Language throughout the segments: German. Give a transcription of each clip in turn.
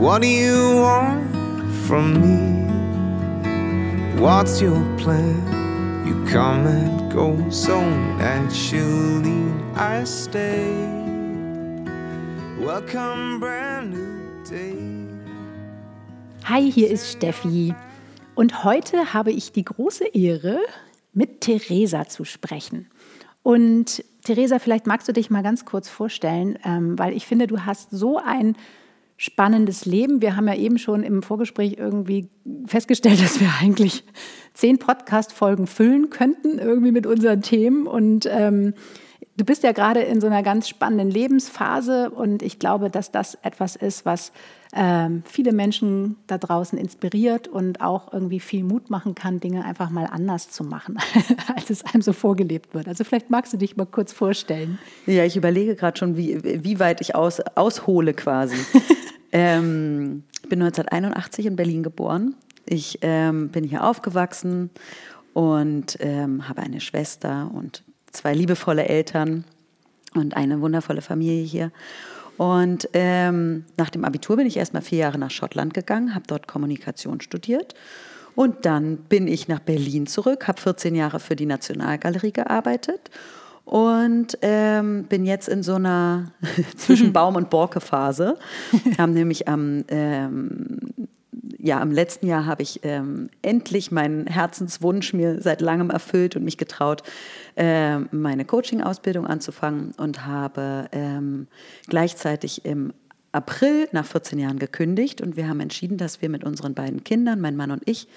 What do you want from me? What's your plan? You come and go so naturally. I stay. Welcome, brand new day. Hi, hier ist Steffi. Und heute habe ich die große Ehre, mit Theresa zu sprechen. Und Theresa, vielleicht magst du dich mal ganz kurz vorstellen, ähm, weil ich finde, du hast so ein spannendes Leben. Wir haben ja eben schon im Vorgespräch irgendwie festgestellt, dass wir eigentlich zehn Podcast-Folgen füllen könnten, irgendwie mit unseren Themen. Und ähm, du bist ja gerade in so einer ganz spannenden Lebensphase und ich glaube, dass das etwas ist, was ähm, viele Menschen da draußen inspiriert und auch irgendwie viel Mut machen kann, Dinge einfach mal anders zu machen, als es einem so vorgelebt wird. Also vielleicht magst du dich mal kurz vorstellen. Ja, ich überlege gerade schon, wie, wie weit ich aus, aushole quasi. ähm, ich bin 1981 in Berlin geboren. Ich ähm, bin hier aufgewachsen und ähm, habe eine Schwester und zwei liebevolle Eltern und eine wundervolle Familie hier. Und ähm, nach dem Abitur bin ich erstmal vier Jahre nach Schottland gegangen, habe dort Kommunikation studiert. Und dann bin ich nach Berlin zurück, habe 14 Jahre für die Nationalgalerie gearbeitet und ähm, bin jetzt in so einer zwischen Baum- und Borke-Phase. haben nämlich am ähm, ja, im letzten Jahr habe ich ähm, endlich meinen Herzenswunsch mir seit langem erfüllt und mich getraut, äh, meine Coaching-Ausbildung anzufangen und habe ähm, gleichzeitig im April nach 14 Jahren gekündigt und wir haben entschieden, dass wir mit unseren beiden Kindern, mein Mann und ich,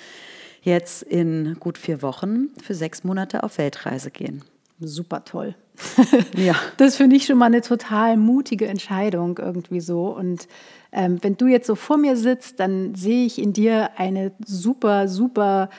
jetzt in gut vier Wochen für sechs Monate auf Weltreise gehen. Super toll. Ja. Das finde ich schon mal eine total mutige Entscheidung irgendwie so. Und ähm, wenn du jetzt so vor mir sitzt, dann sehe ich in dir eine super, super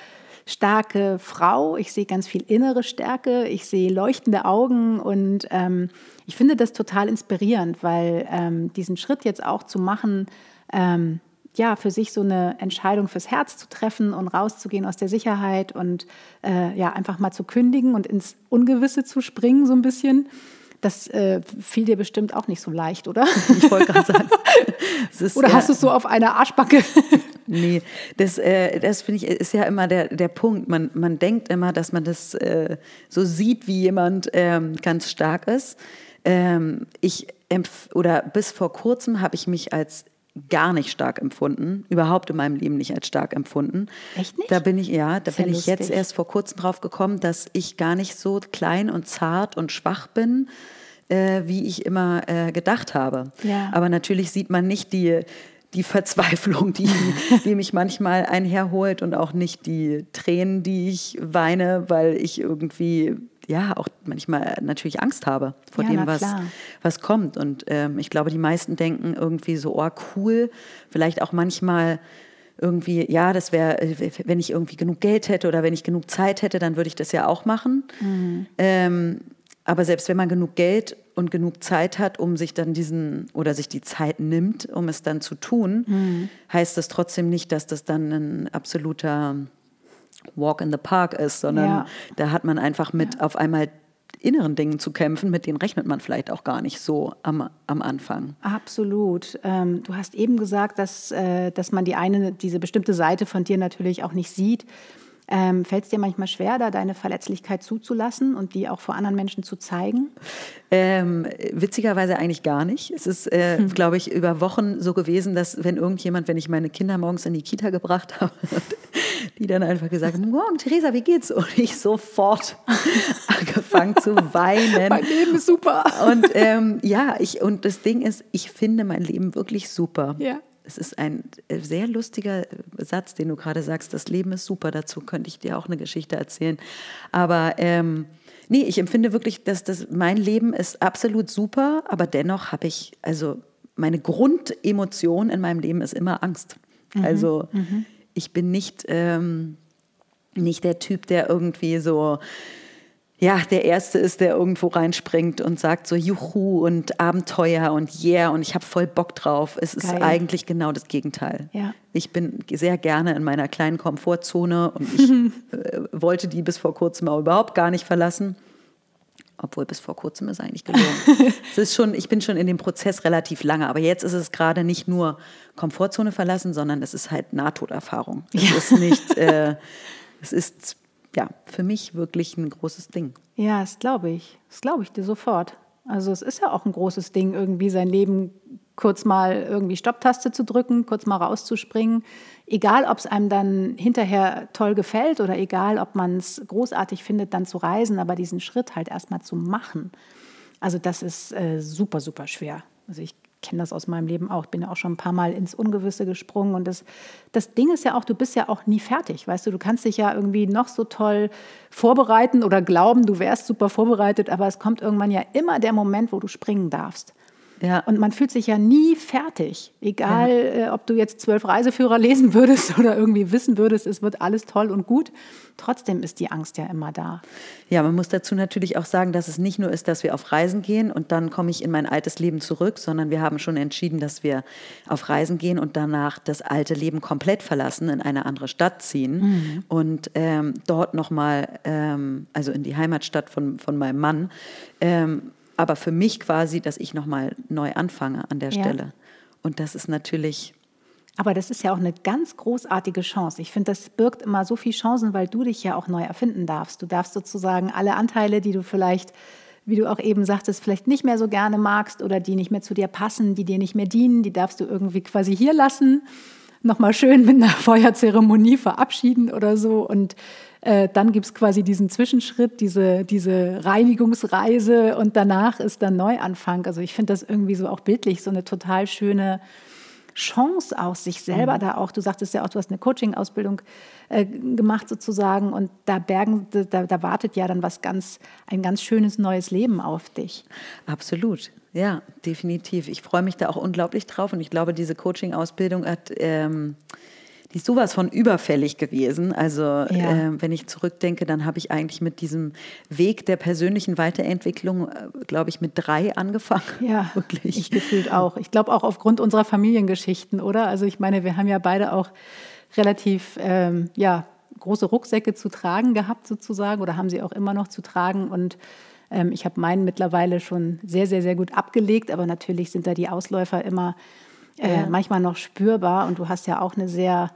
starke Frau. Ich sehe ganz viel innere Stärke. Ich sehe leuchtende Augen und ähm, ich finde das total inspirierend, weil ähm, diesen Schritt jetzt auch zu machen, ähm, ja, für sich so eine Entscheidung fürs Herz zu treffen und rauszugehen aus der Sicherheit und äh, ja, einfach mal zu kündigen und ins Ungewisse zu springen, so ein bisschen. Das äh, fiel dir bestimmt auch nicht so leicht, oder? Ich wollte gerade sagen. Ist, oder hast du es so auf einer Arschbacke? Nee, das, äh, das finde ich, ist ja immer der, der Punkt. Man, man denkt immer, dass man das äh, so sieht, wie jemand ähm, ganz stark ist. Ähm, ich oder bis vor kurzem habe ich mich als gar nicht stark empfunden, überhaupt in meinem Leben nicht als stark empfunden. Echt nicht? Da bin ich ja, da Sehr bin ich jetzt lustig. erst vor kurzem drauf gekommen, dass ich gar nicht so klein und zart und schwach bin, äh, wie ich immer äh, gedacht habe. Ja. Aber natürlich sieht man nicht die die Verzweiflung, die, die mich manchmal einherholt und auch nicht die Tränen, die ich weine, weil ich irgendwie ja auch manchmal natürlich Angst habe vor Ja, dem, was, klar. was kommt. Und ähm, ich glaube, die meisten denken irgendwie so, oh cool, vielleicht auch manchmal irgendwie, ja, das wäre, wenn ich irgendwie genug Geld hätte oder wenn ich genug Zeit hätte, dann würde ich das ja auch machen. Ähm, aber selbst wenn man genug Geld und genug Zeit hat, um sich dann diesen oder sich die Zeit nimmt, um es dann zu tun, heißt das trotzdem nicht, dass das dann ein absoluter Walk in the Park ist, sondern Ja. da hat man einfach mit auf einmal inneren Dingen zu kämpfen, mit denen rechnet man vielleicht auch gar nicht so am, am Anfang. Absolut. Ähm, du hast eben gesagt, dass, äh, dass man die eine, diese bestimmte Seite von dir natürlich auch nicht sieht. Ähm, Fällt es dir manchmal schwer, da deine Verletzlichkeit zuzulassen und die auch vor anderen Menschen zu zeigen? Ähm, witzigerweise eigentlich gar nicht. Es ist, äh, Hm. glaube ich, über Wochen so gewesen, dass wenn irgendjemand, wenn ich meine Kinder morgens in die Kita gebracht habe, die dann einfach gesagt haben, morgen, Theresa, wie geht's? Und ich sofort angefangen zu weinen. Leben ist super. Und ähm, ja, ich, und das Ding ist, ich finde mein Leben wirklich super. Ja. Es ist ein äh, sehr lustiger Satz, den du gerade sagst. Das Leben ist super. Dazu könnte ich dir auch eine Geschichte erzählen. Aber ähm, nee, ich empfinde wirklich, dass das mein Leben ist absolut super, aber dennoch habe ich, also meine Grundemotion in meinem Leben ist immer Angst. Also ich bin nicht, ähm, nicht der Typ, der irgendwie so, ja, der Erste ist, der irgendwo reinspringt und sagt so Juhu und Abenteuer und Yeah und ich habe voll Bock drauf. Es ist Geil. eigentlich genau das Gegenteil. Ja. Ich bin sehr gerne in meiner kleinen Komfortzone und ich äh, wollte die bis vor kurzem auch überhaupt gar nicht verlassen. Obwohl bis vor kurzem ist eigentlich gelogen. es ist schon, ich bin schon in dem Prozess relativ lange, aber jetzt ist es gerade nicht nur Komfortzone verlassen, sondern es ist halt Nahtoderfahrung. Es ist nicht, äh, es ist ja für mich wirklich ein großes Ding. Ja, das glaube ich. Das glaube ich dir sofort. Also es ist ja auch ein großes Ding, irgendwie sein Leben kurz mal irgendwie Stopptaste zu drücken, kurz mal rauszuspringen. Egal, ob es einem dann hinterher toll gefällt oder egal, ob man es großartig findet, dann zu reisen, aber diesen Schritt halt erstmal zu machen. Also das ist äh, super, super schwer. Also ich kenne das aus meinem Leben auch. Bin ja auch schon ein paar Mal ins Ungewisse gesprungen. Und das, das Ding ist ja auch, du bist ja auch nie fertig. Weißt du, du kannst dich ja irgendwie noch so toll vorbereiten oder glauben, du wärst super vorbereitet, aber es kommt irgendwann ja immer der Moment, wo du springen darfst. Ja. Und man fühlt sich ja nie fertig. Egal, äh, ob du jetzt zwölf Reiseführer lesen würdest oder irgendwie wissen würdest, es wird alles toll und gut. Trotzdem ist die Angst ja immer da. Ja, man muss dazu natürlich auch sagen, dass es nicht nur ist, dass wir auf Reisen gehen und dann komme ich in mein altes Leben zurück, sondern wir haben schon entschieden, dass wir auf Reisen gehen und danach das alte Leben komplett verlassen, in eine andere Stadt ziehen und ähm, dort nochmal, ähm, also in die Heimatstadt von, von meinem Mann, ähm, aber für mich quasi, dass ich nochmal neu anfange an der Ja. Stelle. Und das ist natürlich, Aber das ist ja auch eine ganz großartige Chance. Ich finde, das birgt immer so viele Chancen, weil du dich ja auch neu erfinden darfst. Du darfst sozusagen alle Anteile, die du vielleicht, wie du auch eben sagtest, vielleicht nicht mehr so gerne magst oder die nicht mehr zu dir passen, die dir nicht mehr dienen, die darfst du irgendwie quasi hier lassen, nochmal schön mit einer Feuerzeremonie verabschieden oder so. Und äh, dann gibt es quasi diesen Zwischenschritt, diese, diese Reinigungsreise und danach ist dann Neuanfang. Also ich finde das irgendwie so auch bildlich so eine total schöne Chance aus sich selber da auch. Du sagtest ja auch, du hast eine Coaching-Ausbildung äh, gemacht sozusagen und da bergen, da, da wartet ja dann was ganz, ein ganz schönes neues Leben auf dich. Absolut, ja, definitiv. Ich freue mich da auch unglaublich drauf und ich glaube, diese Coaching-Ausbildung hat, ähm, die ist sowas von überfällig gewesen. Also äh, wenn ich zurückdenke, dann habe ich eigentlich mit diesem Weg der persönlichen Weiterentwicklung, äh, glaube ich, mit drei angefangen. Ja, wirklich. ich gefühlt auch. Ich glaube auch aufgrund unserer Familiengeschichten, oder? Also ich meine, wir haben ja beide auch relativ, ähm, ja, große Rucksäcke zu tragen gehabt sozusagen oder haben sie auch immer noch zu tragen und ähm, ich habe meinen mittlerweile schon sehr, sehr, sehr gut abgelegt, aber natürlich sind da die Ausläufer immer äh, Ja. manchmal noch spürbar und du hast ja auch eine sehr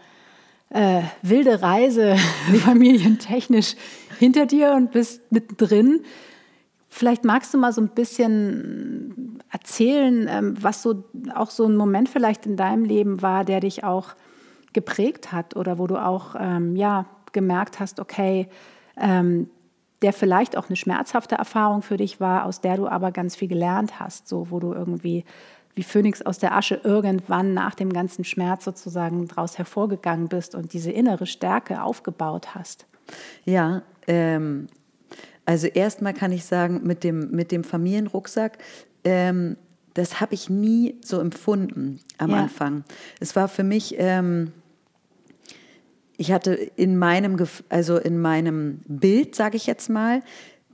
äh, wilde Reise familientechnisch hinter dir und bist mittendrin. Vielleicht magst du mal so ein bisschen erzählen, ähm, was so auch so ein Moment vielleicht in deinem Leben war, der dich auch geprägt hat oder wo du auch ähm, ja, gemerkt hast, okay, ähm, der vielleicht auch eine schmerzhafte Erfahrung für dich war, aus der du aber ganz viel gelernt hast, so wo du irgendwie wie Phönix aus der Asche irgendwann nach dem ganzen Schmerz sozusagen daraus hervorgegangen bist und diese innere Stärke aufgebaut hast. Ja, ähm, also erstmal kann ich sagen, mit dem, mit dem Familienrucksack, ähm, das habe ich nie so empfunden am Ja. Anfang. Es war für mich, ähm, ich hatte in meinem, also in meinem Bild, sage ich jetzt mal,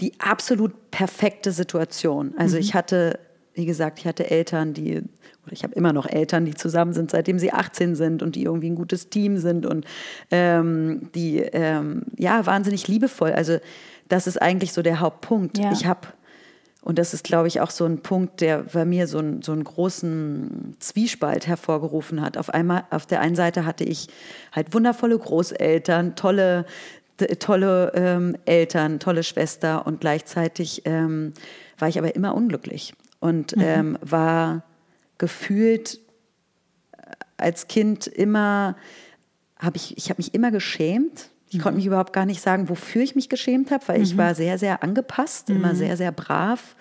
die absolut perfekte Situation. Also ich hatte, wie gesagt, ich hatte Eltern, die, oder ich habe immer noch Eltern, die zusammen sind, seitdem sie 18 sind und die irgendwie ein gutes Team sind und ähm, die, ähm, ja, wahnsinnig liebevoll. Also das ist eigentlich so der Hauptpunkt. Ja. Ich habe und das ist, glaube ich, auch so ein Punkt, der bei mir so, einen- so einen großen Zwiespalt hervorgerufen hat. Auf einmal, auf der einen Seite hatte ich halt wundervolle Großeltern, tolle, tolle ähm, Eltern, tolle Schwester und gleichzeitig ähm, war ich aber immer unglücklich und ähm, war gefühlt äh, als Kind immer, habe ich, ich habe mich immer geschämt. Ich konnte mich überhaupt gar nicht sagen, wofür ich mich geschämt habe, weil ich war sehr, sehr angepasst, immer sehr, sehr brav.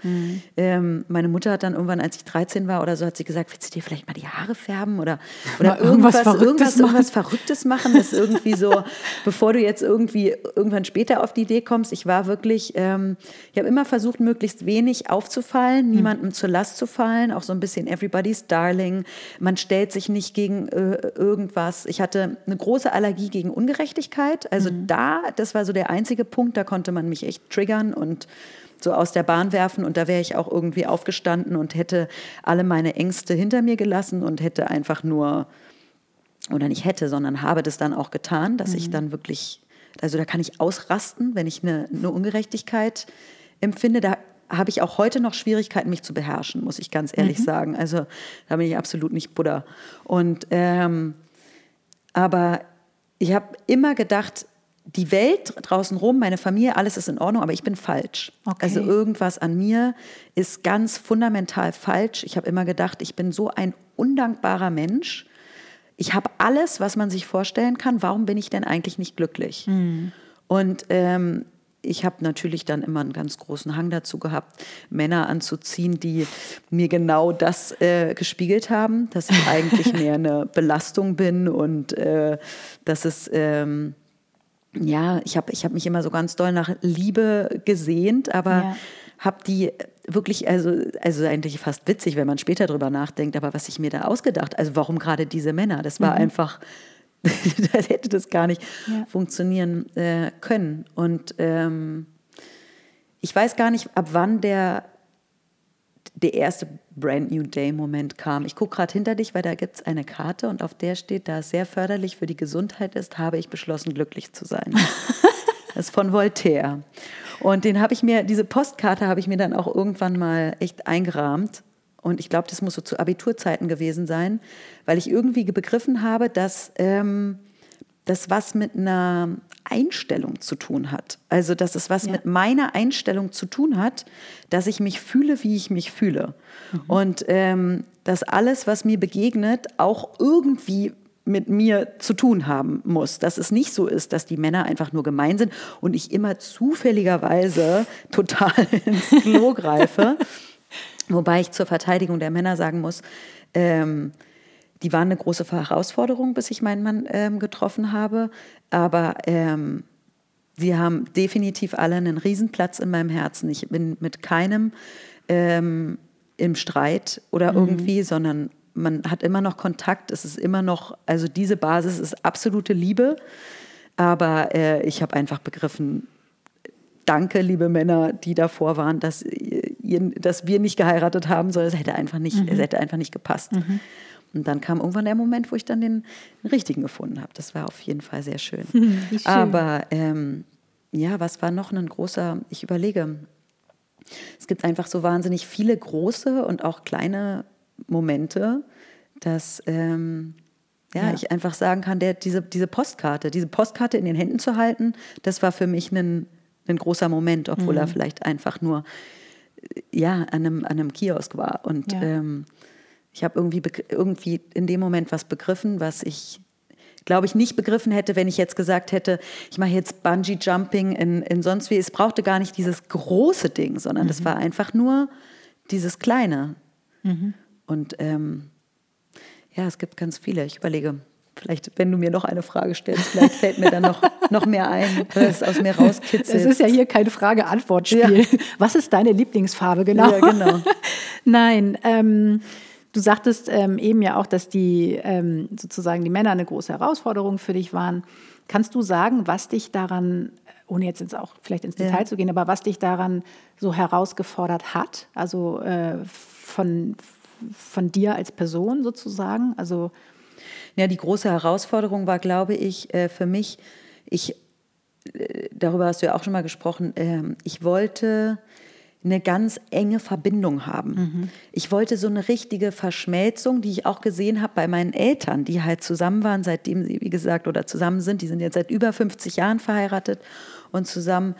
Ähm, meine Mutter hat dann irgendwann, als ich 13 war oder so, hat sie gesagt, willst du dir vielleicht mal die Haare färben oder, oder irgendwas irgendwas, Verrücktes irgendwas, machen. irgendwas Verrücktes machen. Das irgendwie so, bevor du jetzt irgendwie irgendwann später auf die Idee kommst. Ich war wirklich, ähm, ich habe immer versucht, möglichst wenig aufzufallen, niemandem zur Last zu fallen, auch so ein bisschen everybody's darling. Man stellt sich nicht gegen äh, irgendwas. Ich hatte eine große Allergie gegen Ungerechtigkeit. Also da, das war so der einzige Punkt, da konnte man mich echt triggern und so aus der Bahn werfen und da wäre ich auch irgendwie aufgestanden und hätte alle meine Ängste hinter mir gelassen und hätte einfach nur oder nicht hätte, sondern habe das dann auch getan, dass ich dann wirklich, also da kann ich ausrasten, wenn ich eine, eine Ungerechtigkeit empfinde. Da habe ich auch heute noch Schwierigkeiten, mich zu beherrschen, muss ich ganz ehrlich sagen. Also da bin ich absolut nicht Buddha. Und ähm, aber ich habe immer gedacht, die Welt draußen rum, meine Familie, alles ist in Ordnung, aber ich bin falsch. Okay. Also irgendwas an mir ist ganz fundamental falsch. Ich habe immer gedacht, ich bin so ein undankbarer Mensch. Ich habe alles, was man sich vorstellen kann. Warum bin ich denn eigentlich nicht glücklich? Und ähm, ich habe natürlich dann immer einen ganz großen Hang dazu gehabt, Männer anzuziehen, die mir genau das äh, gespiegelt haben, dass ich eigentlich mehr eine Belastung bin und äh, dass es ähm, ja, ich habe ich hab mich immer so ganz doll nach Liebe gesehnt, aber Ja. habe die wirklich, also, also eigentlich fast witzig, wenn man später drüber nachdenkt, aber was ich mir da ausgedacht, also warum gerade diese Männer, das war einfach, da hätte das gar nicht Ja. funktionieren äh, können. Und ähm, ich weiß gar nicht, ab wann der, der erste Brand New Day-Moment kam. Ich gucke gerade hinter dich, weil da gibt es eine Karte und auf der steht, da es sehr förderlich für die Gesundheit ist, habe ich beschlossen, glücklich zu sein. das ist von Voltaire. Und den habe ich mir, diese Postkarte habe ich mir dann auch irgendwann mal echt eingerahmt. Und ich glaube, das muss so zu Abiturzeiten gewesen sein, weil ich irgendwie begriffen habe, dass ähm, das was mit einer Einstellung zu tun hat. Also, dass es was Ja. mit meiner Einstellung zu tun hat, dass ich mich fühle, wie ich mich fühle. Und ähm, dass alles, was mir begegnet, auch irgendwie mit mir zu tun haben muss. Dass es nicht so ist, dass die Männer einfach nur gemein sind und ich immer zufälligerweise total ins Klo greife. Wobei ich zur Verteidigung der Männer sagen muss, ähm, die waren eine große Herausforderung, bis ich meinen Mann ähm, getroffen habe. Aber ähm, sie haben definitiv alle einen Riesenplatz in meinem Herzen. Ich bin mit keinem ähm, im Streit oder irgendwie, sondern man hat immer noch Kontakt. Es ist immer noch, also diese Basis ist absolute Liebe. Aber äh, ich habe einfach begriffen, danke, liebe Männer, die davor waren, dass, ihr, dass wir nicht geheiratet haben, sondern es hätte einfach nicht, es hätte einfach nicht gepasst. Und dann kam irgendwann der Moment, wo ich dann den, richtigen gefunden habe. Das war auf jeden Fall sehr schön. Schön. Aber ähm, ja, was war noch ein großer, ich überlege, es gibt einfach so wahnsinnig viele große und auch kleine Momente, dass ähm, ja, Ja. ich einfach sagen kann, der, diese, diese Postkarte, diese Postkarte in den Händen zu halten, das war für mich ein, ein großer Moment, obwohl Mhm. er vielleicht einfach nur äh, ja, an einem, an einem Kiosk war. Und Ja. ähm, ich habe irgendwie, irgendwie in dem Moment was begriffen, was ich, glaube ich, nicht begriffen hätte, wenn ich jetzt gesagt hätte, ich mache jetzt Bungee-Jumping in, in sonst wie. Es brauchte gar nicht dieses große Ding, sondern das war einfach nur dieses kleine. Und ähm, ja, es gibt ganz viele. Ich überlege, vielleicht, wenn du mir noch eine Frage stellst, vielleicht fällt mir dann noch, noch mehr ein, was es aus mir rauskitzelt. Es ist ja hier kein Frage-Antwort-Spiel. Was ist deine Lieblingsfarbe genau? Ja, genau. Nein, ähm, du sagtest ähm, eben ja auch, dass die ähm, sozusagen die Männer eine große Herausforderung für dich waren. Kannst du sagen, was dich daran, ohne jetzt ins, auch vielleicht ins Detail Ja. zu gehen, aber was dich daran so herausgefordert hat? Also äh, von, von dir als Person sozusagen? Also Ja, die große Herausforderung war, glaube ich, äh, für mich, ich, äh, darüber hast du ja auch schon mal gesprochen, ähm, ich wollte eine ganz enge Verbindung haben. Ich wollte so eine richtige Verschmelzung, die ich auch gesehen habe bei meinen Eltern, die halt zusammen waren, seitdem sie, wie gesagt, oder zusammen sind. Die sind jetzt seit über 50 Jahren verheiratet und zusammen.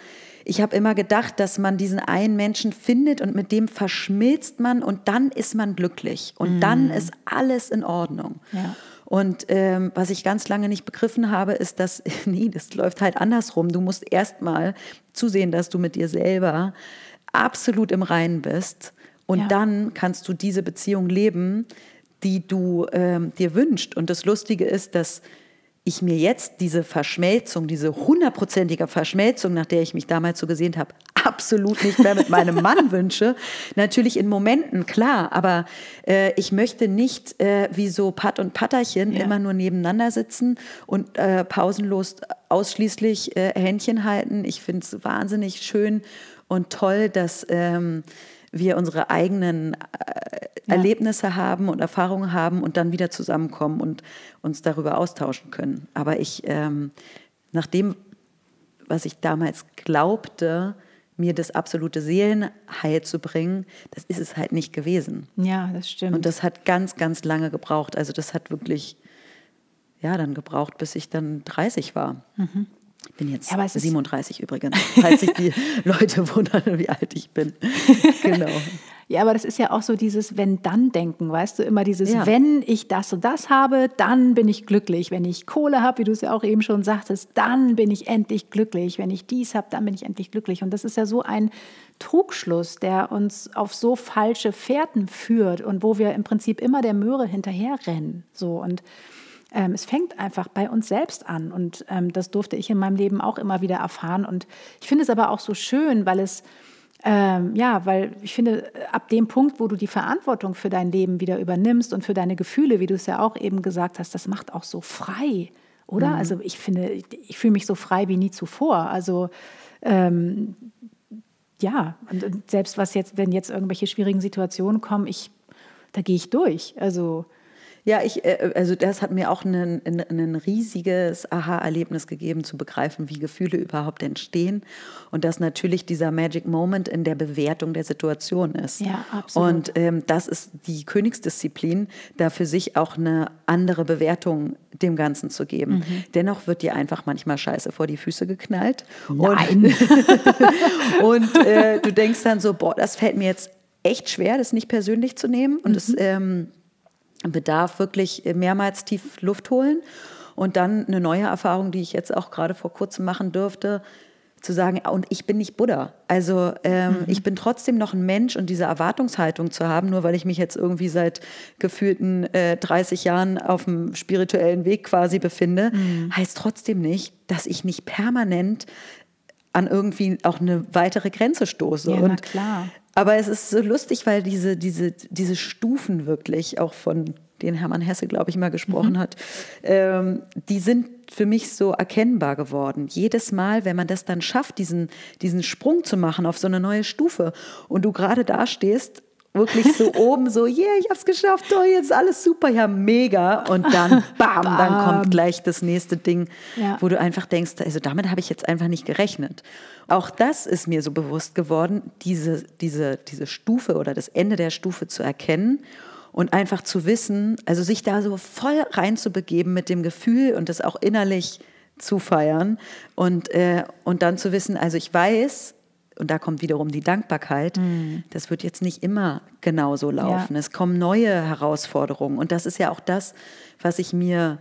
Ich habe immer gedacht, dass man diesen einen Menschen findet und mit dem verschmilzt man und dann ist man glücklich und dann ist alles in Ordnung. Ja. Und ähm, was ich ganz lange nicht begriffen habe, ist, dass, nee, das läuft halt andersrum. Du musst erstmal zusehen, dass du mit dir selber absolut im Reinen bist. Und Ja. dann kannst du diese Beziehung leben, die du ähm, dir wünschst. Und das Lustige ist, dass ich mir jetzt diese Verschmelzung, diese hundertprozentige Verschmelzung, nach der ich mich damals so gesehen habe, absolut nicht mehr mit meinem Mann wünsche. Natürlich in Momenten, klar, aber äh, ich möchte nicht äh, wie so Pat und Patterchen Ja. immer nur nebeneinander sitzen und äh, pausenlos ausschließlich äh, Händchen halten. Ich finde es wahnsinnig schön und toll, dass ähm, wir unsere eigenen äh, Ja. Erlebnisse haben und Erfahrungen haben und dann wieder zusammenkommen und uns darüber austauschen können. Aber ich, ähm, nach dem, was ich damals glaubte, mir das absolute Seelenheil zu bringen, das ist es halt nicht gewesen. Ja, das stimmt. Und das hat ganz, ganz lange gebraucht. Also das hat wirklich, ja, dann gebraucht, bis ich dann 30 war. Ich bin jetzt. Ja, aber es ist- 37 übrigens, falls sich die Leute wundern, wie alt ich bin. Genau. Ja, aber das ist ja auch so dieses Wenn-Dann-Denken, weißt du? Immer dieses, Ja. wenn ich das und das habe, dann bin ich glücklich. Wenn ich Kohle habe, wie du es ja auch eben schon sagtest, dann bin ich endlich glücklich. Wenn ich dies habe, dann bin ich endlich glücklich. Und das ist ja so ein Trugschluss, der uns auf so falsche Fährten führt und wo wir im Prinzip immer der Möhre hinterherrennen. So und ähm, es fängt einfach bei uns selbst an. Und ähm, das durfte ich in meinem Leben auch immer wieder erfahren. Und ich finde es aber auch so schön, weil es, ähm, ja, weil ich finde, ab dem Punkt, wo du die Verantwortung für dein Leben wieder übernimmst und für deine Gefühle, wie du es ja auch eben gesagt hast, das macht auch so frei, oder? Also ich finde, ich, ich fühle mich so frei wie nie zuvor. Also ähm, ja, und, und selbst was jetzt, wenn jetzt irgendwelche schwierigen Situationen kommen, ich, da gehe ich durch. Also Ja, ich, äh, also das hat mir auch ein, ein, riesiges Aha-Erlebnis gegeben, zu begreifen, wie Gefühle überhaupt entstehen und dass natürlich dieser Magic Moment in der Bewertung der Situation ist. Ja, absolut. Und ähm, das ist die Königsdisziplin, da für sich auch eine andere Bewertung dem Ganzen zu geben. Mhm. Dennoch wird dir einfach manchmal Scheiße vor die Füße geknallt. Nein. Und äh, du denkst dann so, boah, das fällt mir jetzt echt schwer, das nicht persönlich zu nehmen. Und es ähm, bedarf wirklich mehrmals tief Luft holen. Und dann eine neue Erfahrung, die ich jetzt auch gerade vor kurzem machen durfte, zu sagen, und ich bin nicht Buddha. Also ähm, ich bin trotzdem noch ein Mensch und diese Erwartungshaltung zu haben, nur weil ich mich jetzt irgendwie seit gefühlten äh, 30 Jahren auf dem spirituellen Weg quasi befinde, heißt trotzdem nicht, dass ich nicht permanent an irgendwie auch eine weitere Grenze stoße. Ja, na und, klar. Aber es ist so lustig, weil diese, diese, diese Stufen wirklich, auch von denen Hermann Hesse, glaube ich, mal gesprochen hat, ähm, die sind für mich so erkennbar geworden. Jedes Mal, wenn man das dann schafft, diesen, diesen Sprung zu machen auf so eine neue Stufe und du gerade da stehst, wirklich so oben, so, yeah, ich hab's geschafft, oh, jetzt ist alles super, ja, mega. Und dann, bam, dann kommt gleich das nächste Ding, Ja. wo du einfach denkst, also damit habe ich jetzt einfach nicht gerechnet. Auch das ist mir so bewusst geworden, diese, diese, diese Stufe oder das Ende der Stufe zu erkennen und einfach zu wissen, also sich da so voll reinzubegeben mit dem Gefühl und das auch innerlich zu feiern und, äh, und dann zu wissen, also ich weiß, und da kommt wiederum die Dankbarkeit, das wird jetzt nicht immer genauso laufen. Ja. Es kommen neue Herausforderungen und das ist ja auch das, was ich mir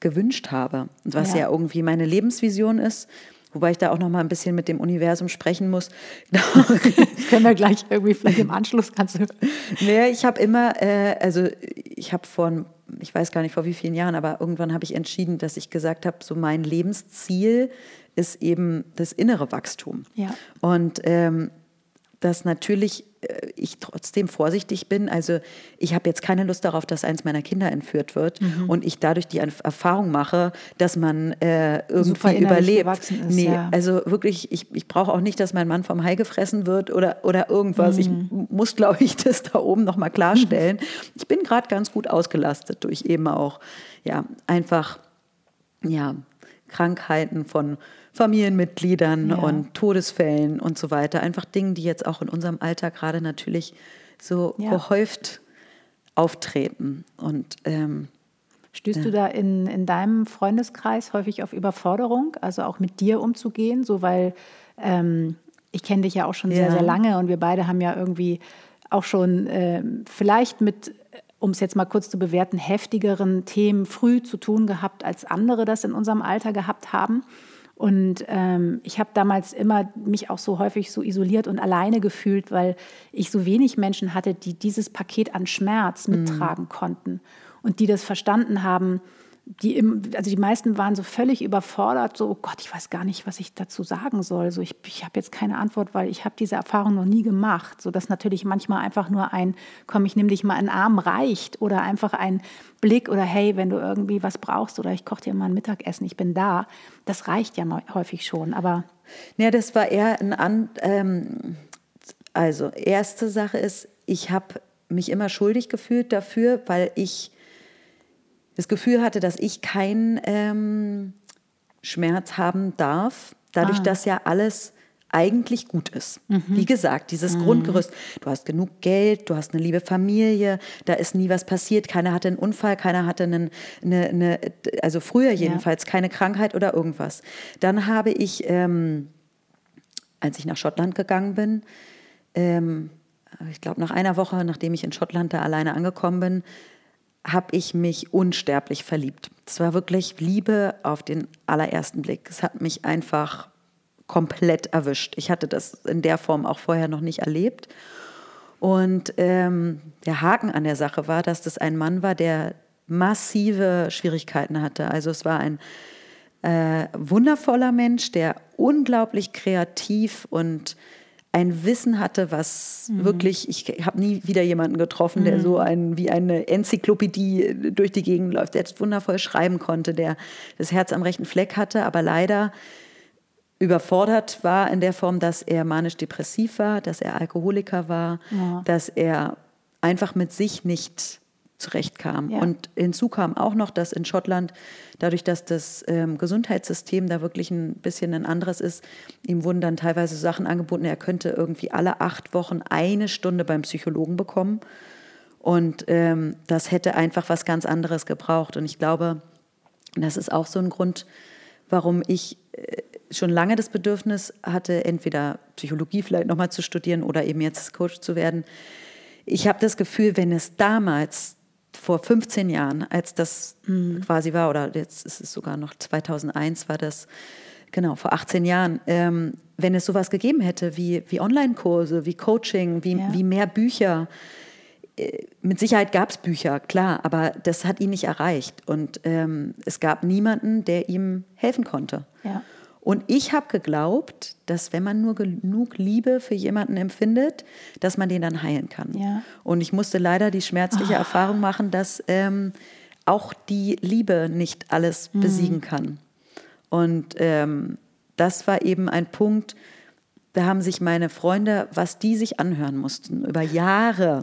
gewünscht habe und was ja, Ja. irgendwie meine Lebensvision ist. Wobei ich da auch noch mal ein bisschen mit dem Universum sprechen muss. Das können wir gleich irgendwie vielleicht im Anschluss kannst du. nee, ich habe immer, äh, also ich habe vor, ich weiß gar nicht vor wie vielen Jahren, aber irgendwann habe ich entschieden, dass ich gesagt habe, so mein Lebensziel ist eben das innere Wachstum. Ja. Und ähm, dass natürlich äh, ich trotzdem vorsichtig bin. Also ich habe jetzt keine Lust darauf, dass eins meiner Kinder entführt wird Mhm. und ich dadurch die Erf- Erfahrung mache, dass man äh, irgendwie überlebt. ist, nee, ja. also wirklich, ich, ich brauche auch nicht, dass mein Mann vom Hai gefressen wird oder, oder irgendwas. Ich Mhm. muss, glaube ich, das da oben nochmal klarstellen. ich bin gerade ganz gut ausgelastet durch eben auch, ja, einfach, ja, Krankheiten von Familienmitgliedern Ja. und Todesfällen und so weiter. Einfach Dinge, die jetzt auch in unserem Alltag gerade natürlich so Ja. gehäuft auftreten. Und ähm, Stößt du da in, in deinem Freundeskreis häufig auf Überforderung, also auch mit dir umzugehen? So, weil ähm, ich kenne dich ja auch schon sehr, Ja. sehr lange und wir beide haben ja irgendwie auch schon ähm, vielleicht mit um es jetzt mal kurz zu bewerten, heftigeren Themen früh zu tun gehabt, als andere das in unserem Alter gehabt haben. Und ähm, ich habe damals immer mich auch so häufig so isoliert und alleine gefühlt, weil ich so wenig Menschen hatte, die dieses Paket an Schmerz mhm. mittragen mhm. konnten und die das verstanden haben, die im, also die meisten waren so völlig überfordert, so, oh Gott, ich weiß gar nicht, was ich dazu sagen soll. So, ich, ich habe jetzt keine Antwort, weil ich habe diese Erfahrung noch nie gemacht. So dass natürlich manchmal einfach nur ein, komm, ich nehme dich mal in den Arm reicht oder einfach ein Blick oder hey, wenn du irgendwie was brauchst oder ich koche dir mal ein Mittagessen, ich bin da. Das reicht ja häufig schon, aber. Ja, das war eher ein, An ähm, also erste Sache ist, ich habe mich immer schuldig gefühlt dafür, weil ich das Gefühl hatte, dass ich keinen ähm, Schmerz haben darf, dadurch, ah. dass ja alles eigentlich gut ist. Mhm. Wie gesagt, dieses mhm. Grundgerüst, du hast genug Geld, du hast eine liebe Familie, da ist nie was passiert, keiner hatte einen Unfall, keiner hatte einen, eine, eine also früher jedenfalls, ja. keine Krankheit oder irgendwas. Dann habe ich, ähm, als ich nach Schottland gegangen bin, ähm, ich glaube nach einer Woche, nachdem ich in Schottland da alleine angekommen bin, habe ich mich unsterblich verliebt. Es war wirklich Liebe auf den allerersten Blick. Es hat mich einfach komplett erwischt. Ich hatte das in der Form auch vorher noch nicht erlebt. Und ähm, der Haken an der Sache war, dass das ein Mann war, der massive Schwierigkeiten hatte. Also es war ein äh, wundervoller Mensch, der unglaublich kreativ und ein Wissen hatte, was mhm. wirklich, ich habe nie wieder jemanden getroffen, der mhm. so ein, wie eine Enzyklopädie durch die Gegend läuft, der jetzt wundervoll schreiben konnte, der das Herz am rechten Fleck hatte, aber leider überfordert war in der Form, dass er manisch-depressiv war, dass er Alkoholiker war, ja. dass er einfach mit sich nicht zurechtkam. Ja. Und hinzu kam auch noch, dass in Schottland, dadurch, dass das ähm, Gesundheitssystem da wirklich ein bisschen ein anderes ist, ihm wurden dann teilweise Sachen angeboten, er könnte irgendwie alle acht Wochen eine Stunde beim Psychologen bekommen. Und ähm, das hätte einfach was ganz anderes gebraucht. Und ich glaube, das ist auch so ein Grund, warum ich äh, schon lange das Bedürfnis hatte, entweder Psychologie vielleicht nochmal zu studieren oder eben jetzt Coach zu werden. Ich habe das Gefühl, wenn es damals vor 15 Jahren, als das mhm. quasi war, oder jetzt ist es sogar noch 2001 war das, genau, vor 18 Jahren, ähm, wenn es sowas gegeben hätte wie, wie Online-Kurse, wie Coaching, wie, ja. wie mehr Bücher, äh, mit Sicherheit gab es Bücher, klar, aber das hat ihn nicht erreicht. Und ähm, es gab niemanden, der ihm helfen konnte. Ja. Und ich habe geglaubt, dass wenn man nur genug Liebe für jemanden empfindet, dass man den dann heilen kann. Ja. Und ich musste leider die schmerzliche oh. Erfahrung machen, dass ähm, auch die Liebe nicht alles mhm. besiegen kann. Und ähm, das war eben ein Punkt, da haben sich meine Freunde, was die sich anhören mussten, über Jahre.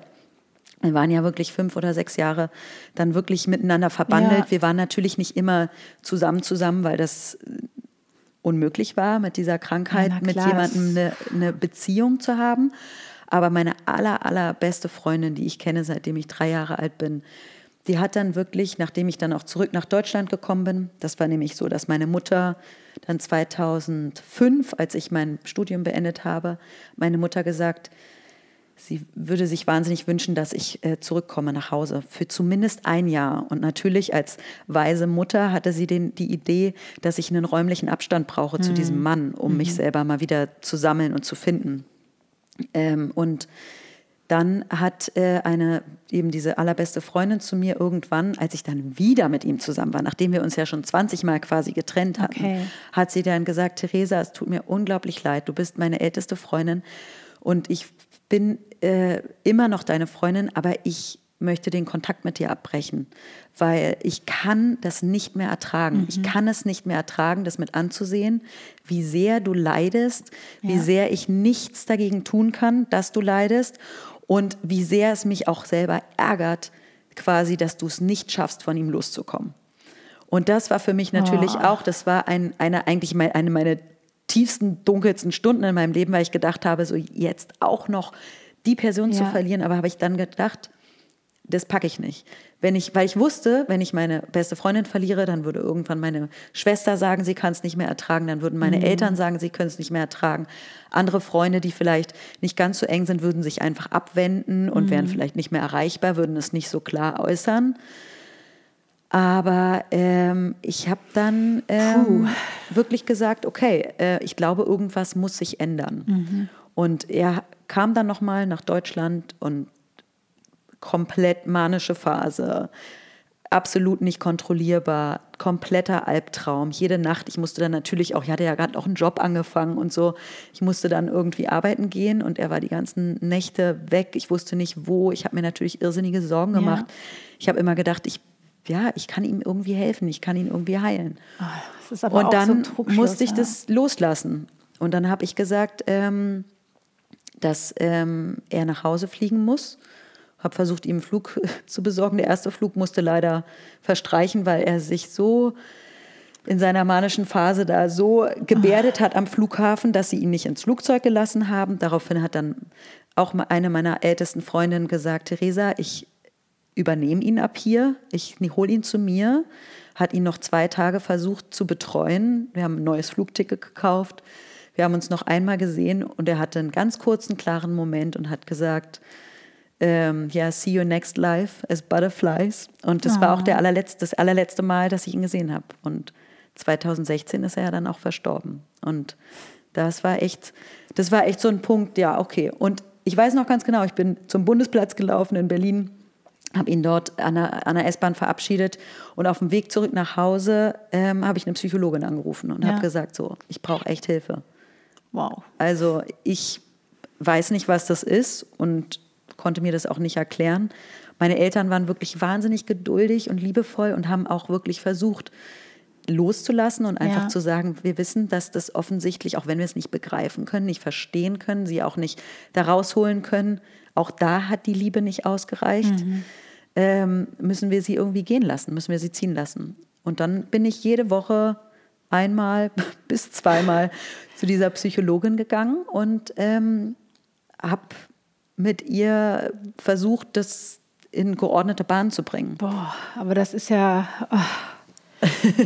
Wir waren ja wirklich fünf oder sechs Jahre dann wirklich miteinander verbandelt. Ja. Wir waren natürlich nicht immer zusammen zusammen, weil das unmöglich war, mit dieser Krankheit, ja, mit jemandem eine, eine, Beziehung zu haben. Aber meine aller, allerbeste Freundin, die ich kenne, seitdem ich drei Jahre alt bin, die hat dann wirklich, nachdem ich dann auch zurück nach Deutschland gekommen bin, das war nämlich so, dass meine Mutter dann 2005, als ich mein Studium beendet habe, meine Mutter gesagt, sie würde sich wahnsinnig wünschen, dass ich äh, zurückkomme nach Hause für zumindest ein Jahr. Und natürlich als weise Mutter hatte sie den, die Idee, dass ich einen räumlichen Abstand brauche mhm. zu diesem mhm. Mann, um mhm. mich selber mal wieder zu sammeln und zu finden. Ähm, und dann hat äh, eine eben diese allerbeste Freundin zu mir irgendwann, als ich dann wieder mit ihm zusammen war, nachdem wir uns ja schon 20 Mal quasi getrennt hatten, okay. hat sie dann gesagt, Theresa, es tut mir unglaublich leid, du bist meine älteste Freundin und ich bin äh, immer noch deine Freundin, aber ich möchte den Kontakt mit dir abbrechen, weil ich kann das nicht mehr ertragen. Mhm. Ich kann es nicht mehr ertragen, das mit anzusehen, wie sehr du leidest, ja. wie sehr ich nichts dagegen tun kann, dass du leidest und wie sehr es mich auch selber ärgert, quasi, dass du es nicht schaffst, von ihm loszukommen. Und das war für mich natürlich oh. auch, das war ein, eine, eigentlich eine meiner tiefsten, dunkelsten Stunden in meinem Leben, weil ich gedacht habe, so jetzt auch noch die Person ja. zu verlieren. Aber habe ich dann gedacht, das packe ich nicht. Wenn ich, weil ich wusste, wenn ich meine beste Freundin verliere, dann würde irgendwann meine Schwester sagen, sie kann es nicht mehr ertragen, dann würden meine mhm. Eltern sagen, sie können es nicht mehr ertragen. Andere Freunde, die vielleicht nicht ganz so eng sind, würden sich einfach abwenden und mhm. wären vielleicht nicht mehr erreichbar, würden es nicht so klar äußern. Aber ähm, ich habe dann ähm, wirklich gesagt, okay, äh, ich glaube, irgendwas muss sich ändern. Mhm. Und er kam dann nochmal nach Deutschland und komplett manische Phase, absolut nicht kontrollierbar, kompletter Albtraum. Jede Nacht, ich musste dann natürlich auch, ich hatte ja gerade auch einen Job angefangen und so, ich musste dann irgendwie arbeiten gehen und er war die ganzen Nächte weg. Ich wusste nicht wo. Ich habe mir natürlich irrsinnige Sorgen gemacht. Ja. Ich habe immer gedacht, ich ja, ich kann ihm irgendwie helfen, ich kann ihn irgendwie heilen. Oh, und dann so musste ich ja. das loslassen. Und dann habe ich gesagt, ähm, dass ähm, er nach Hause fliegen muss habe versucht, ihm einen Flug zu besorgen. Der erste Flug musste leider verstreichen, weil er sich so in seiner manischen Phase da so gebärdet hat am Flughafen, dass sie ihn nicht ins Flugzeug gelassen haben. Daraufhin hat dann auch eine meiner ältesten Freundinnen gesagt, Theresa, ich übernehme ihn ab hier, ich hole ihn zu mir, hat ihn noch zwei Tage versucht zu betreuen. Wir haben ein neues Flugticket gekauft. Wir haben uns noch einmal gesehen und er hatte einen ganz kurzen, klaren Moment und hat gesagt, ähm, ja, See You Next Life as Butterflies. Und das oh. war auch der allerletzte, das allerletzte Mal, dass ich ihn gesehen habe. Und 2016 ist er ja dann auch verstorben. Und das war echt, das war echt so ein Punkt, ja, okay. Und ich weiß noch ganz genau, ich bin zum Bundesplatz gelaufen in Berlin, habe ihn dort an der, an der S-Bahn verabschiedet und auf dem Weg zurück nach Hause ähm, habe ich eine Psychologin angerufen und ja. habe gesagt, so, ich brauche echt Hilfe. Wow. Also ich weiß nicht, was das ist und konnte mir das auch nicht erklären. Meine Eltern waren wirklich wahnsinnig geduldig und liebevoll und haben auch wirklich versucht, loszulassen und einfach ja. zu sagen, wir wissen, dass das offensichtlich, auch wenn wir es nicht begreifen können, nicht verstehen können, sie auch nicht da rausholen können, auch da hat die Liebe nicht ausgereicht, mhm. ähm, müssen wir sie irgendwie gehen lassen, müssen wir sie ziehen lassen. Und dann bin ich jede Woche einmal bis zweimal zu dieser Psychologin gegangen und ähm, habe mit ihr versucht, das in geordnete Bahn zu bringen. Boah, aber das ist ja. Oh.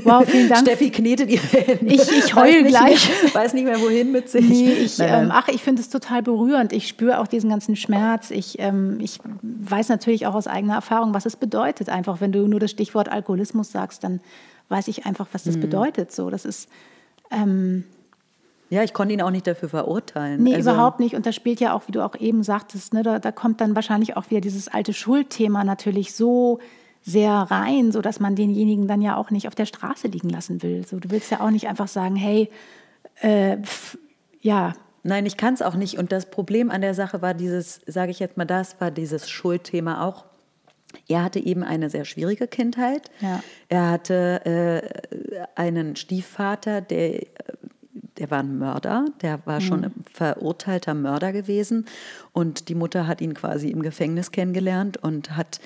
Wow, vielen Dank. Steffi knetet ihre Hände. Ich, ich heule gleich. Mehr, weiß nicht mehr, wohin mit sich. Nee, ich, ähm, ach, ich finde es total berührend. Ich spüre auch diesen ganzen Schmerz. Ich, ähm, ich weiß natürlich auch aus eigener Erfahrung, was es bedeutet. Einfach, wenn du nur das Stichwort Alkoholismus sagst, dann weiß ich einfach, was das mhm. bedeutet. So, das ist. Ähm, ja, ich konnte ihn auch nicht dafür verurteilen. Nee, also, überhaupt nicht. Und das spielt ja auch, wie du auch eben sagtest, ne, da, da kommt dann wahrscheinlich auch wieder dieses alte Schuldthema natürlich so sehr rein, sodass man denjenigen dann ja auch nicht auf der Straße liegen lassen will. So, du willst ja auch nicht einfach sagen, hey, äh, pf, ja. Nein, ich kann es auch nicht. Und das Problem an der Sache war dieses, sage ich jetzt mal, das war dieses Schuldthema auch. Er hatte eben eine sehr schwierige Kindheit. Ja. Er hatte äh, einen Stiefvater, der der war ein Mörder, der war schon ein mhm. verurteilter Mörder gewesen und die Mutter hat ihn quasi im Gefängnis kennengelernt und hat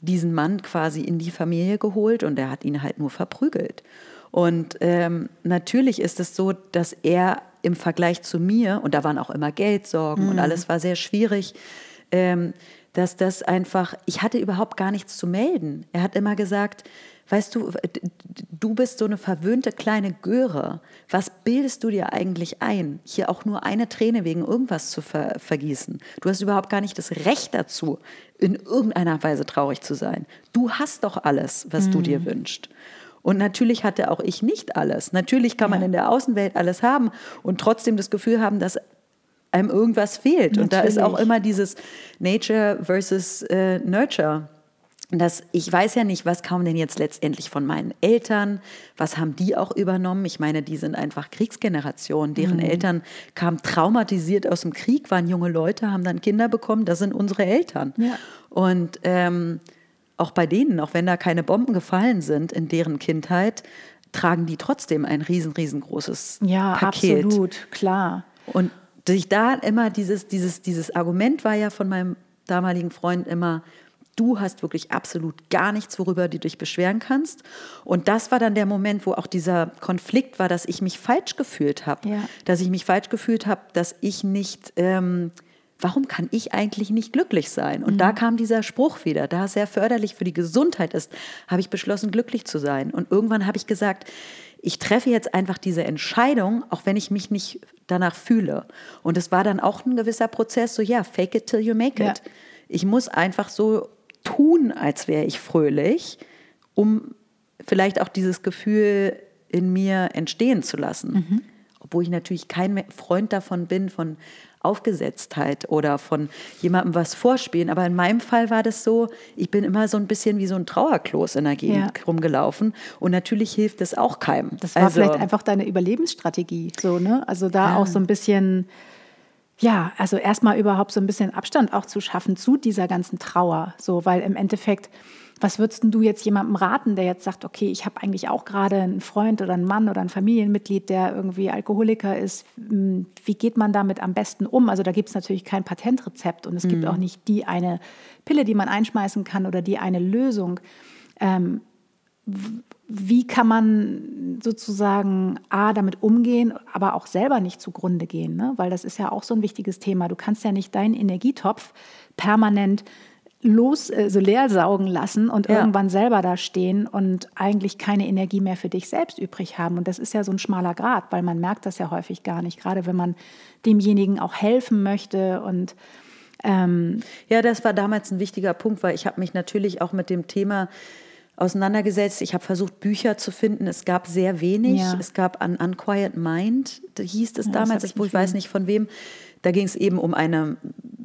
diesen Mann quasi in die Familie geholt und er hat ihn halt nur verprügelt. Und ähm, natürlich ist es so, dass er im Vergleich zu mir, und da waren auch immer Geldsorgen mhm. und alles war sehr schwierig, ähm, dass das einfach, ich hatte überhaupt gar nichts zu melden. Er hat immer gesagt, weißt du, du bist so eine verwöhnte kleine Göre. Was bildest du dir eigentlich ein, hier auch nur eine Träne wegen irgendwas zu ver vergießen? Du hast überhaupt gar nicht das Recht dazu, in irgendeiner Weise traurig zu sein. Du hast doch alles, was mhm. du dir mhm. wünschst. Und natürlich hatte auch ich nicht alles. Natürlich kann man in der Außenwelt alles haben und trotzdem das Gefühl haben, dass einem irgendwas fehlt. Natürlich. Und da ist auch immer dieses Nature versus äh, Nurture dass ich weiß ja nicht, was kam denn jetzt letztendlich von meinen Eltern, was haben die auch übernommen? Ich meine, die sind einfach Kriegsgenerationen, deren mhm. Eltern kamen traumatisiert aus dem Krieg, waren junge Leute, haben dann Kinder bekommen, das sind unsere Eltern. Ja. Und ähm, auch bei denen, auch wenn da keine Bomben gefallen sind in deren Kindheit, tragen die trotzdem ein riesen, riesengroßes ja, Paket. Ja, absolut, klar. Und sich da immer dieses, dieses, dieses Argument war ja von meinem damaligen Freund immer, du hast wirklich absolut gar nichts, worüber du dich beschweren kannst. Und das war dann der Moment, wo auch dieser Konflikt war, dass ich mich falsch gefühlt habe. Ja. Dass ich mich falsch gefühlt habe, dass ich nicht ähm, warum kann ich eigentlich nicht glücklich sein? Und mhm. da kam dieser Spruch wieder, da es sehr förderlich für die Gesundheit ist, habe ich beschlossen, glücklich zu sein. Und irgendwann habe ich gesagt, ich treffe jetzt einfach diese Entscheidung, auch wenn ich mich nicht danach fühle. Und es war dann auch ein gewisser Prozess, so ja, fake it till you make it. Ja. Ich muss einfach so tun, als wäre ich fröhlich, um vielleicht auch dieses Gefühl in mir entstehen zu lassen. Mhm. Obwohl ich natürlich kein Freund davon bin, von Aufgesetztheit oder von jemandem was vorspielen. Aber in meinem Fall war das so, ich bin immer so ein bisschen wie so ein Trauerklos in der Gegend ja. rumgelaufen. Und natürlich hilft das auch keinem. Das war also, vielleicht einfach deine Überlebensstrategie. So, ne? Also da ja. auch so ein bisschen, ja, also erstmal überhaupt so ein bisschen Abstand auch zu schaffen zu dieser ganzen Trauer. So, weil im Endeffekt was würdest du jetzt jemandem raten, der jetzt sagt, okay, ich habe eigentlich auch gerade einen Freund oder einen Mann oder ein Familienmitglied, der irgendwie Alkoholiker ist. Hm, wie geht man damit am besten um? Also da gibt es natürlich kein Patentrezept und es mhm. gibt auch nicht die eine Pille, die man einschmeißen kann oder die eine Lösung. Ähm, wie kann man sozusagen A, damit umgehen, aber auch selber nicht zugrunde gehen? Ne? Weil das ist ja auch so ein wichtiges Thema. Du kannst ja nicht deinen Energietopf permanent los, äh, so leer saugen lassen und ja. irgendwann selber da stehen und eigentlich keine Energie mehr für dich selbst übrig haben. Und das ist ja so ein schmaler Grad, weil man merkt das ja häufig gar nicht, gerade wenn man demjenigen auch helfen möchte und ähm ja, das war damals ein wichtiger Punkt, weil ich habe mich natürlich auch mit dem Thema auseinandergesetzt. Ich habe versucht, Bücher zu finden. Es gab sehr wenig. Ja. Es gab an Unquiet Mind, hieß es ja, damals, ich, ich weiß nicht von wem. Da ging es eben um eine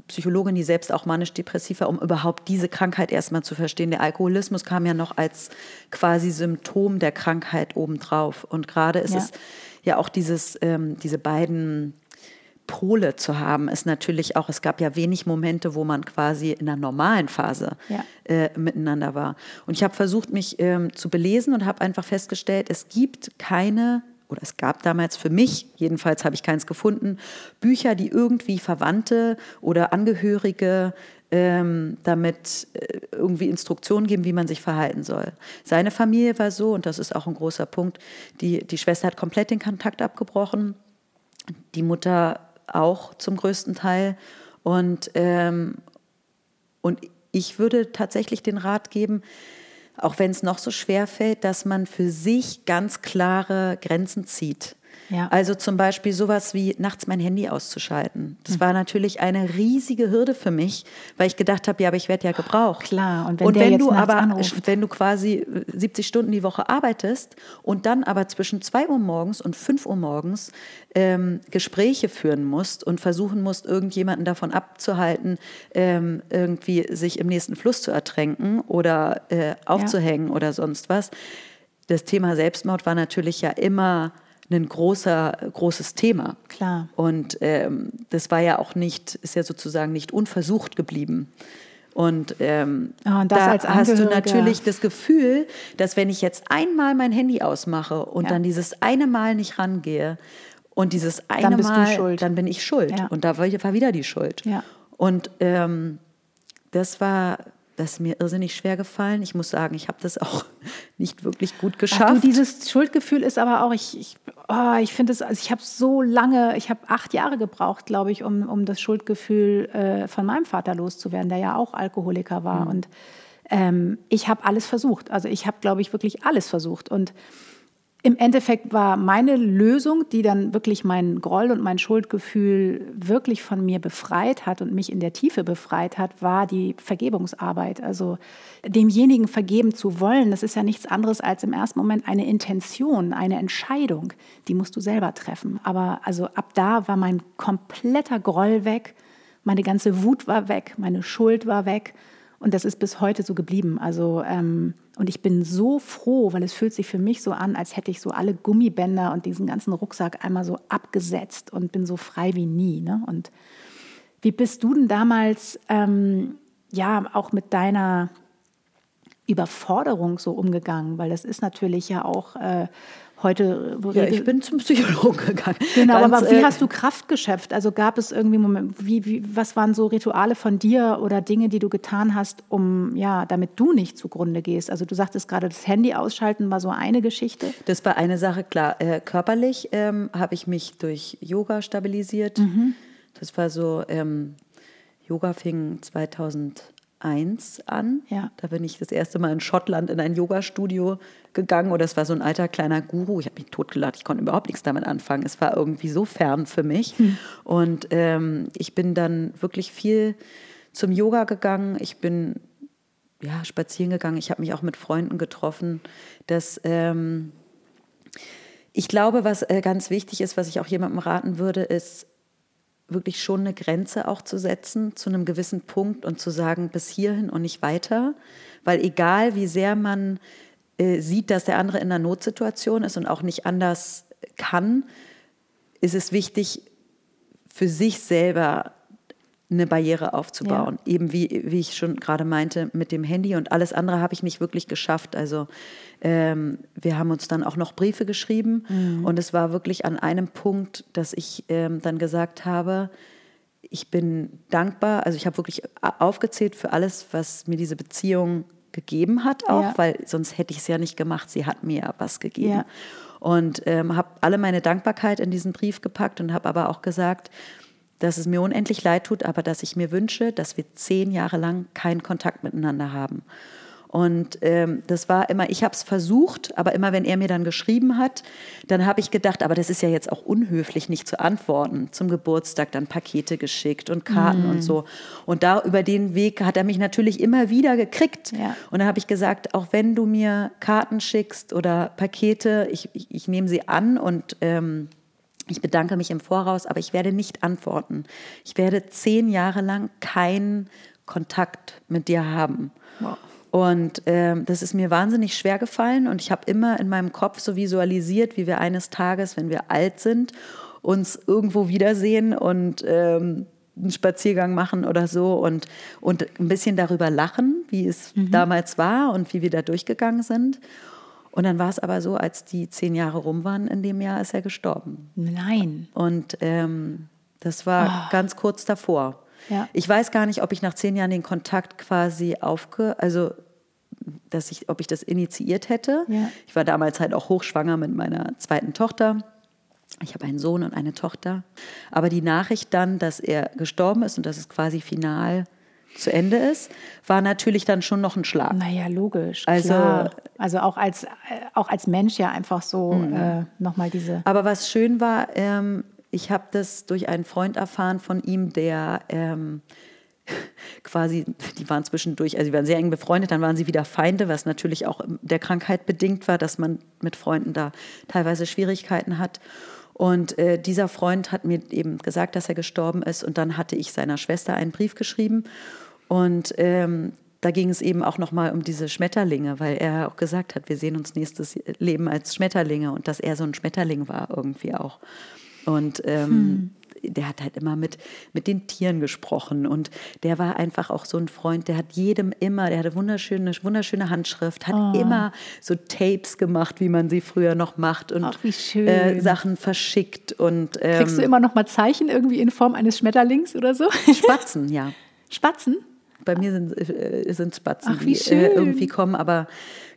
Psychologin, die selbst auch manisch-depressiv war, um überhaupt diese Krankheit erstmal zu verstehen. Der Alkoholismus kam ja noch als quasi Symptom der Krankheit obendrauf. Und gerade ist ja. es ja auch dieses, ähm, diese beiden Pole zu haben, ist natürlich auch, es gab ja wenig Momente, wo man quasi in der normalen Phase ja. äh, miteinander war. Und ich habe versucht, mich ähm, zu belesen und habe einfach festgestellt, es gibt keine oder es gab damals für mich, jedenfalls habe ich keins gefunden, Bücher, die irgendwie Verwandte oder Angehörige ähm, damit äh, irgendwie Instruktionen geben, wie man sich verhalten soll. Seine Familie war so, und das ist auch ein großer Punkt, die, die Schwester hat komplett den Kontakt abgebrochen, die Mutter auch zum größten Teil. Und, ähm, und ich würde tatsächlich den Rat geben, auch wenn es noch so schwer fällt, dass man für sich ganz klare Grenzen zieht. Ja. Also zum Beispiel sowas wie nachts mein Handy auszuschalten. Das mhm. war natürlich eine riesige Hürde für mich, weil ich gedacht habe, ja, aber ich werde ja gebraucht. Klar. Und wenn, und wenn du aber, anruft. wenn du quasi 70 Stunden die Woche arbeitest und dann aber zwischen 2 Uhr morgens und 5 Uhr morgens ähm, Gespräche führen musst und versuchen musst, irgendjemanden davon abzuhalten, ähm, irgendwie sich im nächsten Fluss zu ertränken oder äh, aufzuhängen ja. oder sonst was. Das Thema Selbstmord war natürlich ja immer ein großer, großes Thema. Klar. Und ähm, das war ja auch nicht, ist ja sozusagen nicht unversucht geblieben. Und, ähm, oh, und da hast du natürlich das Gefühl, dass wenn ich jetzt einmal mein Handy ausmache und ja. dann dieses eine Mal nicht rangehe und dieses eine dann Mal, dann bin ich schuld. Ja. Und da war wieder die Schuld. Ja. Und ähm, das war das ist mir irrsinnig schwer gefallen. Ich muss sagen, ich habe das auch nicht wirklich gut geschafft. Ach, du, dieses Schuldgefühl ist aber auch, ich, ich, oh, ich finde es, also ich habe so lange, ich habe acht Jahre gebraucht, glaube ich, um, um das Schuldgefühl äh, von meinem Vater loszuwerden, der ja auch Alkoholiker war. Mhm. Und ähm, ich habe alles versucht. Also ich habe, glaube ich, wirklich alles versucht. Und im Endeffekt war meine Lösung, die dann wirklich mein Groll und mein Schuldgefühl wirklich von mir befreit hat und mich in der Tiefe befreit hat, war die Vergebungsarbeit. Also demjenigen vergeben zu wollen, das ist ja nichts anderes als im ersten Moment eine Intention, eine Entscheidung. Die musst du selber treffen. Aber also ab da war mein kompletter Groll weg, meine ganze Wut war weg, meine Schuld war weg. Und das ist bis heute so geblieben. Also ähm, und ich bin so froh, weil es fühlt sich für mich so an, als hätte ich so alle Gummibänder und diesen ganzen Rucksack einmal so abgesetzt und bin so frei wie nie. Ne? Und wie bist du denn damals, ähm, ja, auch mit deiner Überforderung so umgegangen? Weil das ist natürlich ja auch äh, heute. Ja, ich bin zum Psychologen gegangen. Genau, Ganz, aber wie äh, hast du Kraft geschöpft? Also gab es irgendwie Moment, wie, wie, was waren so Rituale von dir oder Dinge, die du getan hast, um ja, damit du nicht zugrunde gehst? Also du sagtest gerade, das Handy ausschalten war so eine Geschichte. Das war eine Sache, klar. Äh, körperlich ähm, habe ich mich durch Yoga stabilisiert. Mhm. Das war so. Ähm, Yoga fing 2001 an. Ja. Da bin ich das erste Mal in Schottland in ein Yoga-Studio gegangen. Oder es war so ein alter kleiner Guru. Ich habe mich totgelacht. Ich konnte überhaupt nichts damit anfangen. Es war irgendwie so fern für mich. Und ähm, ich bin dann wirklich viel zum Yoga gegangen. Ich bin ja, spazieren gegangen. Ich habe mich auch mit Freunden getroffen. Das, ähm, ich glaube, was äh, ganz wichtig ist, was ich auch jemandem raten würde, ist wirklich schon eine Grenze auch zu setzen zu einem gewissen Punkt und zu sagen, bis hierhin und nicht weiter. Weil egal, wie sehr man äh, sieht, dass der andere in einer Notsituation ist und auch nicht anders kann, ist es wichtig, für sich selber eine Barriere aufzubauen. Ja. Eben wie, wie ich schon gerade meinte, mit dem Handy und alles andere habe ich nicht wirklich geschafft. Also ähm, wir haben uns dann auch noch Briefe geschrieben mhm. und es war wirklich an einem Punkt, dass ich ähm, dann gesagt habe, ich bin dankbar, also ich habe wirklich aufgezählt für alles, was mir diese Beziehung gegeben hat, auch, ja. weil sonst hätte ich es ja nicht gemacht. Sie hat mir ja was gegeben. Ja. Und ähm, habe alle meine Dankbarkeit in diesen Brief gepackt und habe aber auch gesagt, dass es mir unendlich leid tut, aber dass ich mir wünsche, dass wir zehn Jahre lang keinen Kontakt miteinander haben. Und ähm, das war immer, ich habe es versucht, aber immer wenn er mir dann geschrieben hat, dann habe ich gedacht, aber das ist ja jetzt auch unhöflich, nicht zu antworten. Zum Geburtstag dann Pakete geschickt und Karten mm. und so. Und da über den Weg hat er mich natürlich immer wieder gekriegt. Ja. Und dann habe ich gesagt, auch wenn du mir Karten schickst oder Pakete, ich, ich, ich nehme sie an und ähm, ich bedanke mich im Voraus, aber ich werde nicht antworten. Ich werde zehn Jahre lang keinen Kontakt mit dir haben. Wow. Und äh, das ist mir wahnsinnig schwer gefallen und ich habe immer in meinem Kopf so visualisiert, wie wir eines Tages, wenn wir alt sind, uns irgendwo wiedersehen und ähm, einen Spaziergang machen oder so und, und ein bisschen darüber lachen, wie es mhm. damals war und wie wir da durchgegangen sind. Und dann war es aber so, als die zehn Jahre rum waren, in dem Jahr ist er gestorben. Nein. Und ähm, das war oh. ganz kurz davor. Ja. Ich weiß gar nicht, ob ich nach zehn Jahren den Kontakt quasi aufge, also dass ich, ob ich das initiiert hätte. Ja. Ich war damals halt auch hochschwanger mit meiner zweiten Tochter. Ich habe einen Sohn und eine Tochter. Aber die Nachricht dann, dass er gestorben ist und dass es quasi final zu Ende ist, war natürlich dann schon noch ein Schlag. Naja, logisch. Also, klar. also auch, als, äh, auch als Mensch ja einfach so mhm. äh, nochmal diese. Aber was schön war, ähm, ich habe das durch einen Freund erfahren von ihm, der ähm, quasi, die waren zwischendurch, also sie waren sehr eng befreundet, dann waren sie wieder Feinde, was natürlich auch der Krankheit bedingt war, dass man mit Freunden da teilweise Schwierigkeiten hat. Und äh, dieser Freund hat mir eben gesagt, dass er gestorben ist. Und dann hatte ich seiner Schwester einen Brief geschrieben. Und ähm, da ging es eben auch nochmal um diese Schmetterlinge, weil er auch gesagt hat, wir sehen uns nächstes Leben als Schmetterlinge und dass er so ein Schmetterling war irgendwie auch. Und ähm, hm der hat halt immer mit, mit den Tieren gesprochen und der war einfach auch so ein Freund, der hat jedem immer, der hatte wunderschöne, wunderschöne Handschrift, hat oh. immer so Tapes gemacht, wie man sie früher noch macht und Ach, äh, Sachen verschickt. Und, ähm, Kriegst du immer noch mal Zeichen irgendwie in Form eines Schmetterlings oder so? Spatzen, ja. Spatzen? Bei mir sind, äh, sind Spatzen, Ach, die äh, irgendwie kommen, aber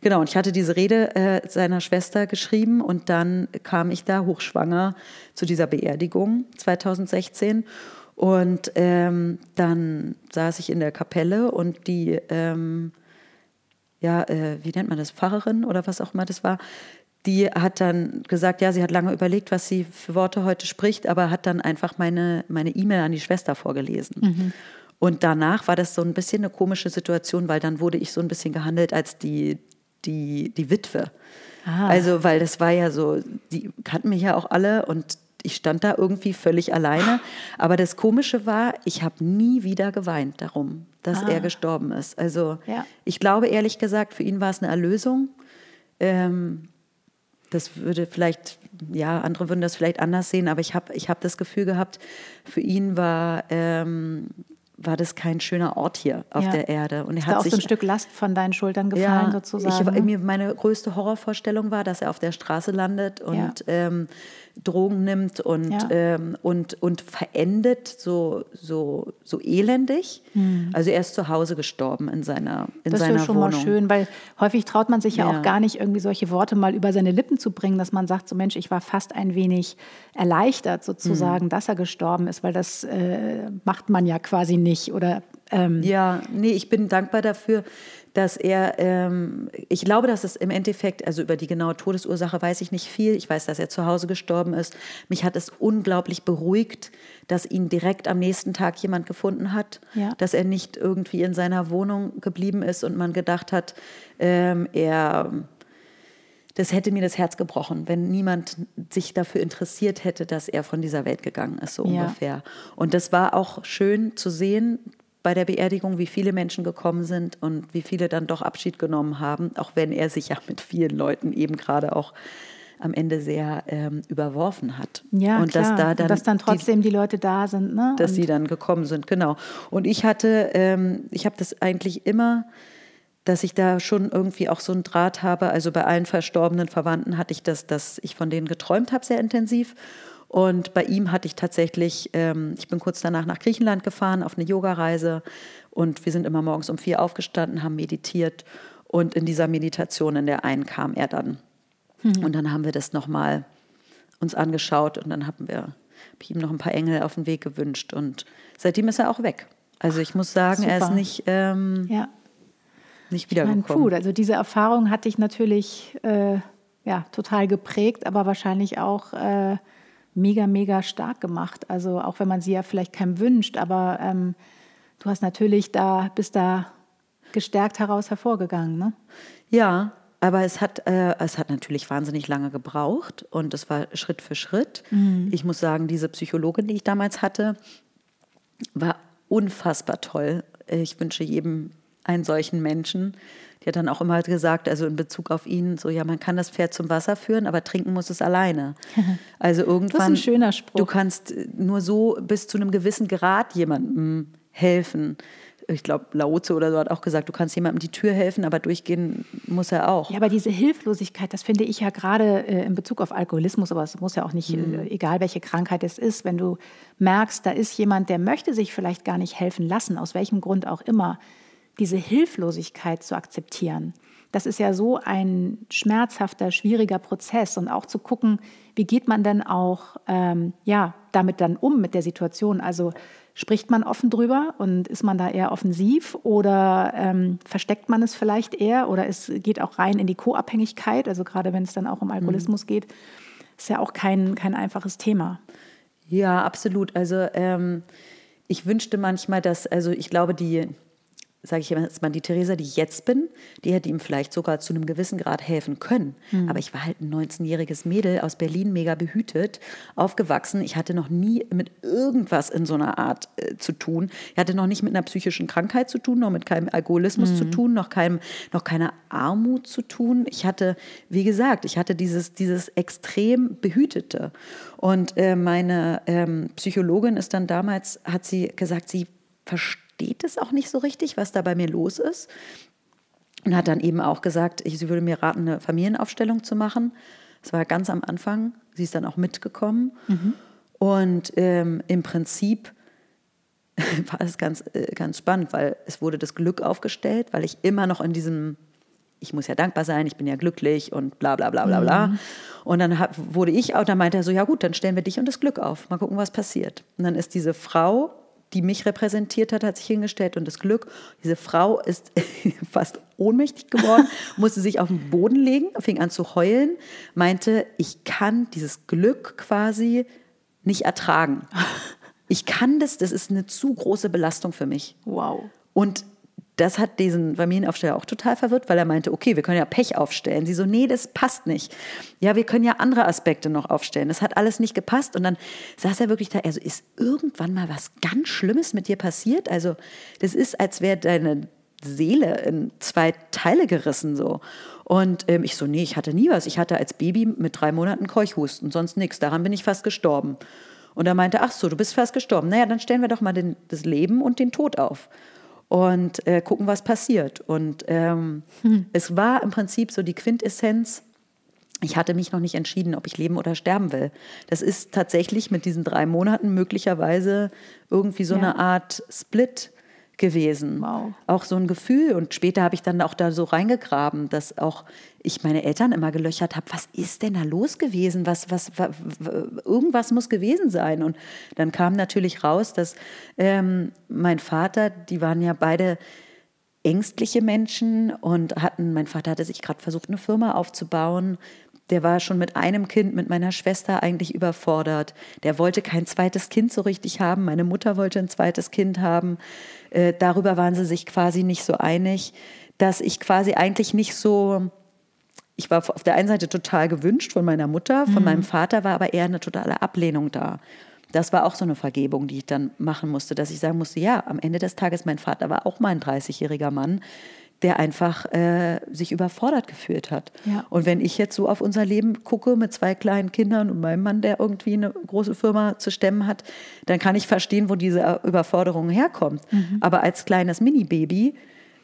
genau, und ich hatte diese Rede äh, seiner Schwester geschrieben und dann kam ich da hochschwanger zu dieser Beerdigung 2016 und ähm, dann saß ich in der Kapelle und die, ähm, ja, äh, wie nennt man das, Pfarrerin oder was auch immer das war, die hat dann gesagt, ja, sie hat lange überlegt, was sie für Worte heute spricht, aber hat dann einfach meine E-Mail an die Schwester vorgelesen. Mhm. Und danach war das so ein bisschen eine komische Situation, weil dann wurde ich so ein bisschen gehandelt als die, die, die Witwe. Ah. Also, weil das war ja so, die kannten mich ja auch alle und ich stand da irgendwie völlig alleine. Aber das Komische war, ich habe nie wieder geweint darum, dass ah. er gestorben ist. Also ja. ich glaube ehrlich gesagt, für ihn war es eine Erlösung. Ähm, das würde vielleicht, ja, andere würden das vielleicht anders sehen, aber ich habe ich hab das Gefühl gehabt, für ihn war ähm, war das kein schöner Ort hier auf ja. der Erde. Und er Ist hat da auch sich, so ein Stück Last von deinen Schultern gefallen, ja, sozusagen. Ich, mir, meine größte Horrorvorstellung war, dass er auf der Straße landet und ja. ähm, Drogen nimmt und, ähm, und, und verendet, so, so, so elendig. Mhm. Also er ist zu Hause gestorben in seiner, in das seiner ist schon Wohnung. mal schön, weil häufig traut man sich ja, auch gar nicht, irgendwie solche Worte mal über seine Lippen zu bringen, dass man sagt, so Mensch, ich war fast ein wenig erleichtert sozusagen, mhm. dass er gestorben ist, weil das äh, macht man ja quasi nicht nicht? Oder ähm, Ja, nee, ich bin dankbar dafür, dass er, ähm, ich glaube, dass es im Endeffekt, also über die genaue Todesursache weiß ich nicht viel. Ich weiß, dass er zu Hause gestorben ist. Mich hat es unglaublich beruhigt, dass ihn direkt am nächsten Tag jemand gefunden hat, Ja. dass er nicht irgendwie in seiner Wohnung geblieben ist und man gedacht hat, ähm, er das hätte mir das Herz gebrochen, wenn niemand sich dafür interessiert hätte, dass er von dieser Welt gegangen ist, so Ja. ungefähr. Und das war auch schön zu sehen bei der Beerdigung, wie viele Menschen gekommen sind und wie viele dann doch Abschied genommen haben, auch wenn er sich ja mit vielen Leuten eben gerade auch am Ende sehr ähm, überworfen hat. ja, und klar. dass da dann, dass dann die- trotzdem die, Leute da sind. Ne? dass Und- sie dann gekommen sind, genau. Und ich hatte, ähm, ich habe das eigentlich immer, dass ich da schon irgendwie auch so einen Draht habe. Also bei allen verstorbenen Verwandten hatte ich das, dass ich von denen geträumt habe, sehr intensiv. Und bei ihm hatte ich tatsächlich, ähm, ich bin kurz danach nach Griechenland gefahren auf eine Yogareise und wir sind immer morgens um vier aufgestanden, haben meditiert und in dieser Meditation, in der einen kam er dann. Und dann haben wir das nochmal uns angeschaut und dann haben wir hab ihm noch ein paar Engel auf den Weg gewünscht und seitdem ist er auch weg. Also ich muss sagen, er ist super. nicht, ähm, ja. Nicht Ich meine, wiedergekommen. puh, also diese Erfahrung hatte ich natürlich äh, ja, total geprägt, aber wahrscheinlich auch äh, mega, mega stark gemacht. Also auch wenn man sie ja vielleicht keinem wünscht, aber ähm, du hast natürlich da, bist da gestärkt heraus hervorgegangen. Ne? Ja, aber es hat, äh, es hat natürlich wahnsinnig lange gebraucht und es war Schritt für Schritt. Ich muss sagen, diese Psychologin, die ich damals hatte, war unfassbar toll. Ich wünsche jedem einen solchen Menschen. Die hat dann auch immer gesagt, also in Bezug auf ihn, so ja, man kann das Pferd zum Wasser führen, aber trinken muss es alleine. Also irgendwann. schöner Spruch. Du kannst nur so bis zu einem gewissen Grad jemandem helfen. Ich glaube, Laoze oder so hat auch gesagt, du kannst jemandem die Tür helfen, aber durchgehen muss er auch. Ja, aber diese Hilflosigkeit, das finde ich ja gerade äh, in Bezug auf Alkoholismus, aber es muss ja auch nicht, äh, egal welche Krankheit es ist, wenn du merkst, da ist jemand, der möchte sich vielleicht gar nicht helfen lassen, aus welchem Grund auch immer, diese Hilflosigkeit zu akzeptieren. Das ist ja so ein schmerzhafter, schwieriger Prozess und auch zu gucken, wie geht man denn auch ähm, ja, damit dann um mit der Situation. Also spricht man offen drüber und ist man da eher offensiv oder ähm, versteckt man es vielleicht eher oder es geht auch rein in die Co-Abhängigkeit, also gerade wenn es dann auch um Alkoholismus geht, ist ja auch kein, kein einfaches Thema. Ja, absolut. Also ähm, ich wünschte manchmal, dass, also ich glaube, die, sage ich jetzt mal, die Theresa, die ich jetzt bin, die hätte ihm vielleicht sogar zu einem gewissen Grad helfen können. Aber ich war halt ein 19-jähriges Mädel aus Berlin, mega behütet, aufgewachsen. Ich hatte noch nie mit irgendwas in so einer Art äh, zu tun. Ich hatte noch nicht mit einer psychischen Krankheit zu tun, noch mit keinem Alkoholismus zu tun, noch, keinem, noch keiner Armut zu tun. Ich hatte, wie gesagt, ich hatte dieses, dieses extrem Behütete. Und äh, meine ähm, Psychologin ist dann damals, hat sie gesagt, sie versteht es auch nicht so richtig, was da bei mir los ist. Und hat dann eben auch gesagt, ich, sie würde mir raten, eine Familienaufstellung zu machen. Das war ganz am Anfang. Sie ist dann auch mitgekommen. Und ähm, im Prinzip war es ganz, äh, ganz spannend, weil es wurde das Glück aufgestellt, weil ich immer noch in diesem, ich muss ja dankbar sein, ich bin ja glücklich und bla bla bla bla bla. Und dann hat, wurde ich auch, dann meinte er so, ja gut, dann stellen wir dich und das Glück auf, mal gucken, was passiert. Und dann ist diese Frau, die mich repräsentiert hat, hat sich hingestellt und das Glück, diese Frau ist fast ohnmächtig geworden, musste sich auf den Boden legen, fing an zu heulen, meinte, ich kann dieses Glück quasi nicht ertragen. Ich kann das, das ist eine zu große Belastung für mich. Wow. Und das hat diesen Familienaufsteller auch total verwirrt, weil er meinte, okay, wir können ja Pech aufstellen. Sie so, nee, das passt nicht. Ja, wir können ja andere Aspekte noch aufstellen. Das hat alles nicht gepasst. Und dann saß er wirklich da, also ist irgendwann mal was ganz Schlimmes mit dir passiert? Also das ist, als wäre deine Seele in zwei Teile gerissen so. Und ähm, ich so, nee, ich hatte nie was. Ich hatte als Baby mit drei Monaten Keuchhusten, sonst nichts. Daran bin ich fast gestorben. Und er meinte, ach so, du bist fast gestorben. Naja, dann stellen wir doch mal den, das Leben und den Tod auf und äh, gucken, was passiert. Und ähm, es war im Prinzip so die Quintessenz. Ich hatte mich noch nicht entschieden, ob ich leben oder sterben will. Das ist tatsächlich mit diesen drei Monaten möglicherweise irgendwie so Ja. eine Art Split gewesen. Wow. Auch so ein Gefühl. Und später habe ich dann auch da so reingegraben, dass auch ich meine Eltern immer gelöchert habe, was ist denn da los gewesen? Was, was, wa- w- irgendwas muss gewesen sein. Und dann kam natürlich raus, dass ähm, mein Vater, die waren ja beide ängstliche Menschen und hatten, mein Vater hatte sich gerade versucht, eine Firma aufzubauen. Der war schon mit einem Kind, mit meiner Schwester eigentlich überfordert. Der wollte kein zweites Kind so richtig haben. Meine Mutter wollte ein zweites Kind haben. Äh, darüber waren sie sich quasi nicht so einig, dass ich quasi eigentlich nicht so ich war auf der einen Seite total gewünscht von meiner Mutter, von meinem Vater war aber eher eine totale Ablehnung da. Das war auch so eine Vergebung, die ich dann machen musste, dass ich sagen musste, ja, am Ende des Tages, mein Vater war auch mal ein 30-jähriger Mann, der einfach äh, sich überfordert gefühlt hat. Ja. Und wenn ich jetzt so auf unser Leben gucke mit zwei kleinen Kindern und meinem Mann, der irgendwie eine große Firma zu stemmen hat, dann kann ich verstehen, wo diese Überforderung herkommt. Mhm. Aber als kleines Mini-Baby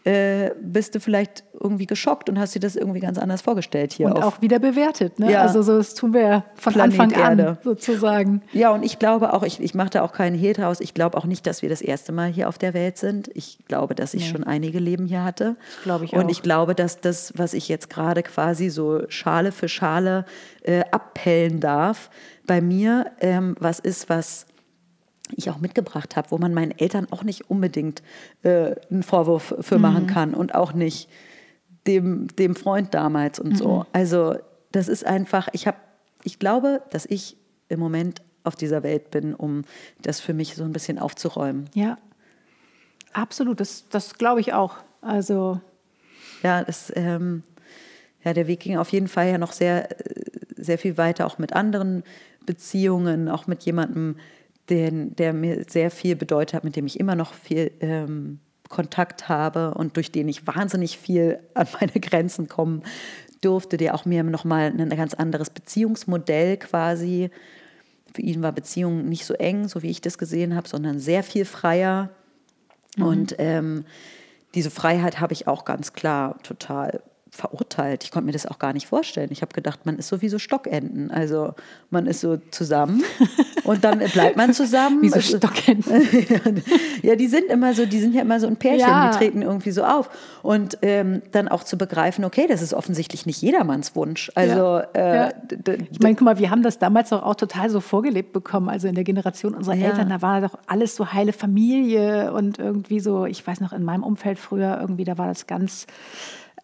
äh, bist du vielleicht irgendwie geschockt und hast dir das irgendwie ganz anders vorgestellt hier. Und auch wieder bewertet. Ne? Ja. Also so, das tun wir ja von Planet Anfang an Erde. sozusagen. Ja, und ich glaube auch, ich, ich mache da auch keinen Hehl draus. Ich glaube auch nicht, dass wir das erste Mal hier auf der Welt sind. Ich glaube, dass ich schon einige Leben hier hatte. glaube ich Und auch. ich glaube, dass das, was ich jetzt gerade quasi so Schale für Schale äh, abpellen darf, bei mir ähm, was ist, was ich auch mitgebracht habe, wo man meinen Eltern auch nicht unbedingt äh, einen Vorwurf für Mhm. machen kann und auch nicht dem, dem Freund damals und Mhm. so. Also das ist einfach, ich habe, ich glaube, dass ich im Moment auf dieser Welt bin, um das für mich so ein bisschen aufzuräumen. Ja, absolut. Das, das glaube ich auch. Also Ja, das, ähm, ja, der Weg ging auf jeden Fall ja noch sehr, äh, sehr viel weiter, auch mit anderen Beziehungen, auch mit jemandem, den, der mir sehr viel bedeutet hat, mit dem ich immer noch viel ähm, Kontakt habe und durch den ich wahnsinnig viel an meine Grenzen kommen durfte, der auch mir nochmal ein ganz anderes Beziehungsmodell quasi. Für ihn war Beziehung nicht so eng, so wie ich das gesehen habe, sondern sehr viel freier. Und ähm, diese Freiheit habe ich auch ganz klar total verurteilt. Ich konnte mir das auch gar nicht vorstellen. Ich habe gedacht, man ist sowieso Stockenten. Also man ist so zusammen und dann bleibt man zusammen. wie so Stockenten. ja, die sind immer so, die sind ja immer so ein Pärchen, Ja. die treten irgendwie so auf. Und ähm, dann auch zu begreifen, okay, das ist offensichtlich nicht jedermanns Wunsch. Also Ja. äh, Ja. d- Ich meine, guck mal, wir haben das damals doch auch total so vorgelebt bekommen. Also in der Generation unserer. Eltern, da war doch alles so heile Familie und irgendwie so, ich weiß noch, in meinem Umfeld früher irgendwie, da war das ganz,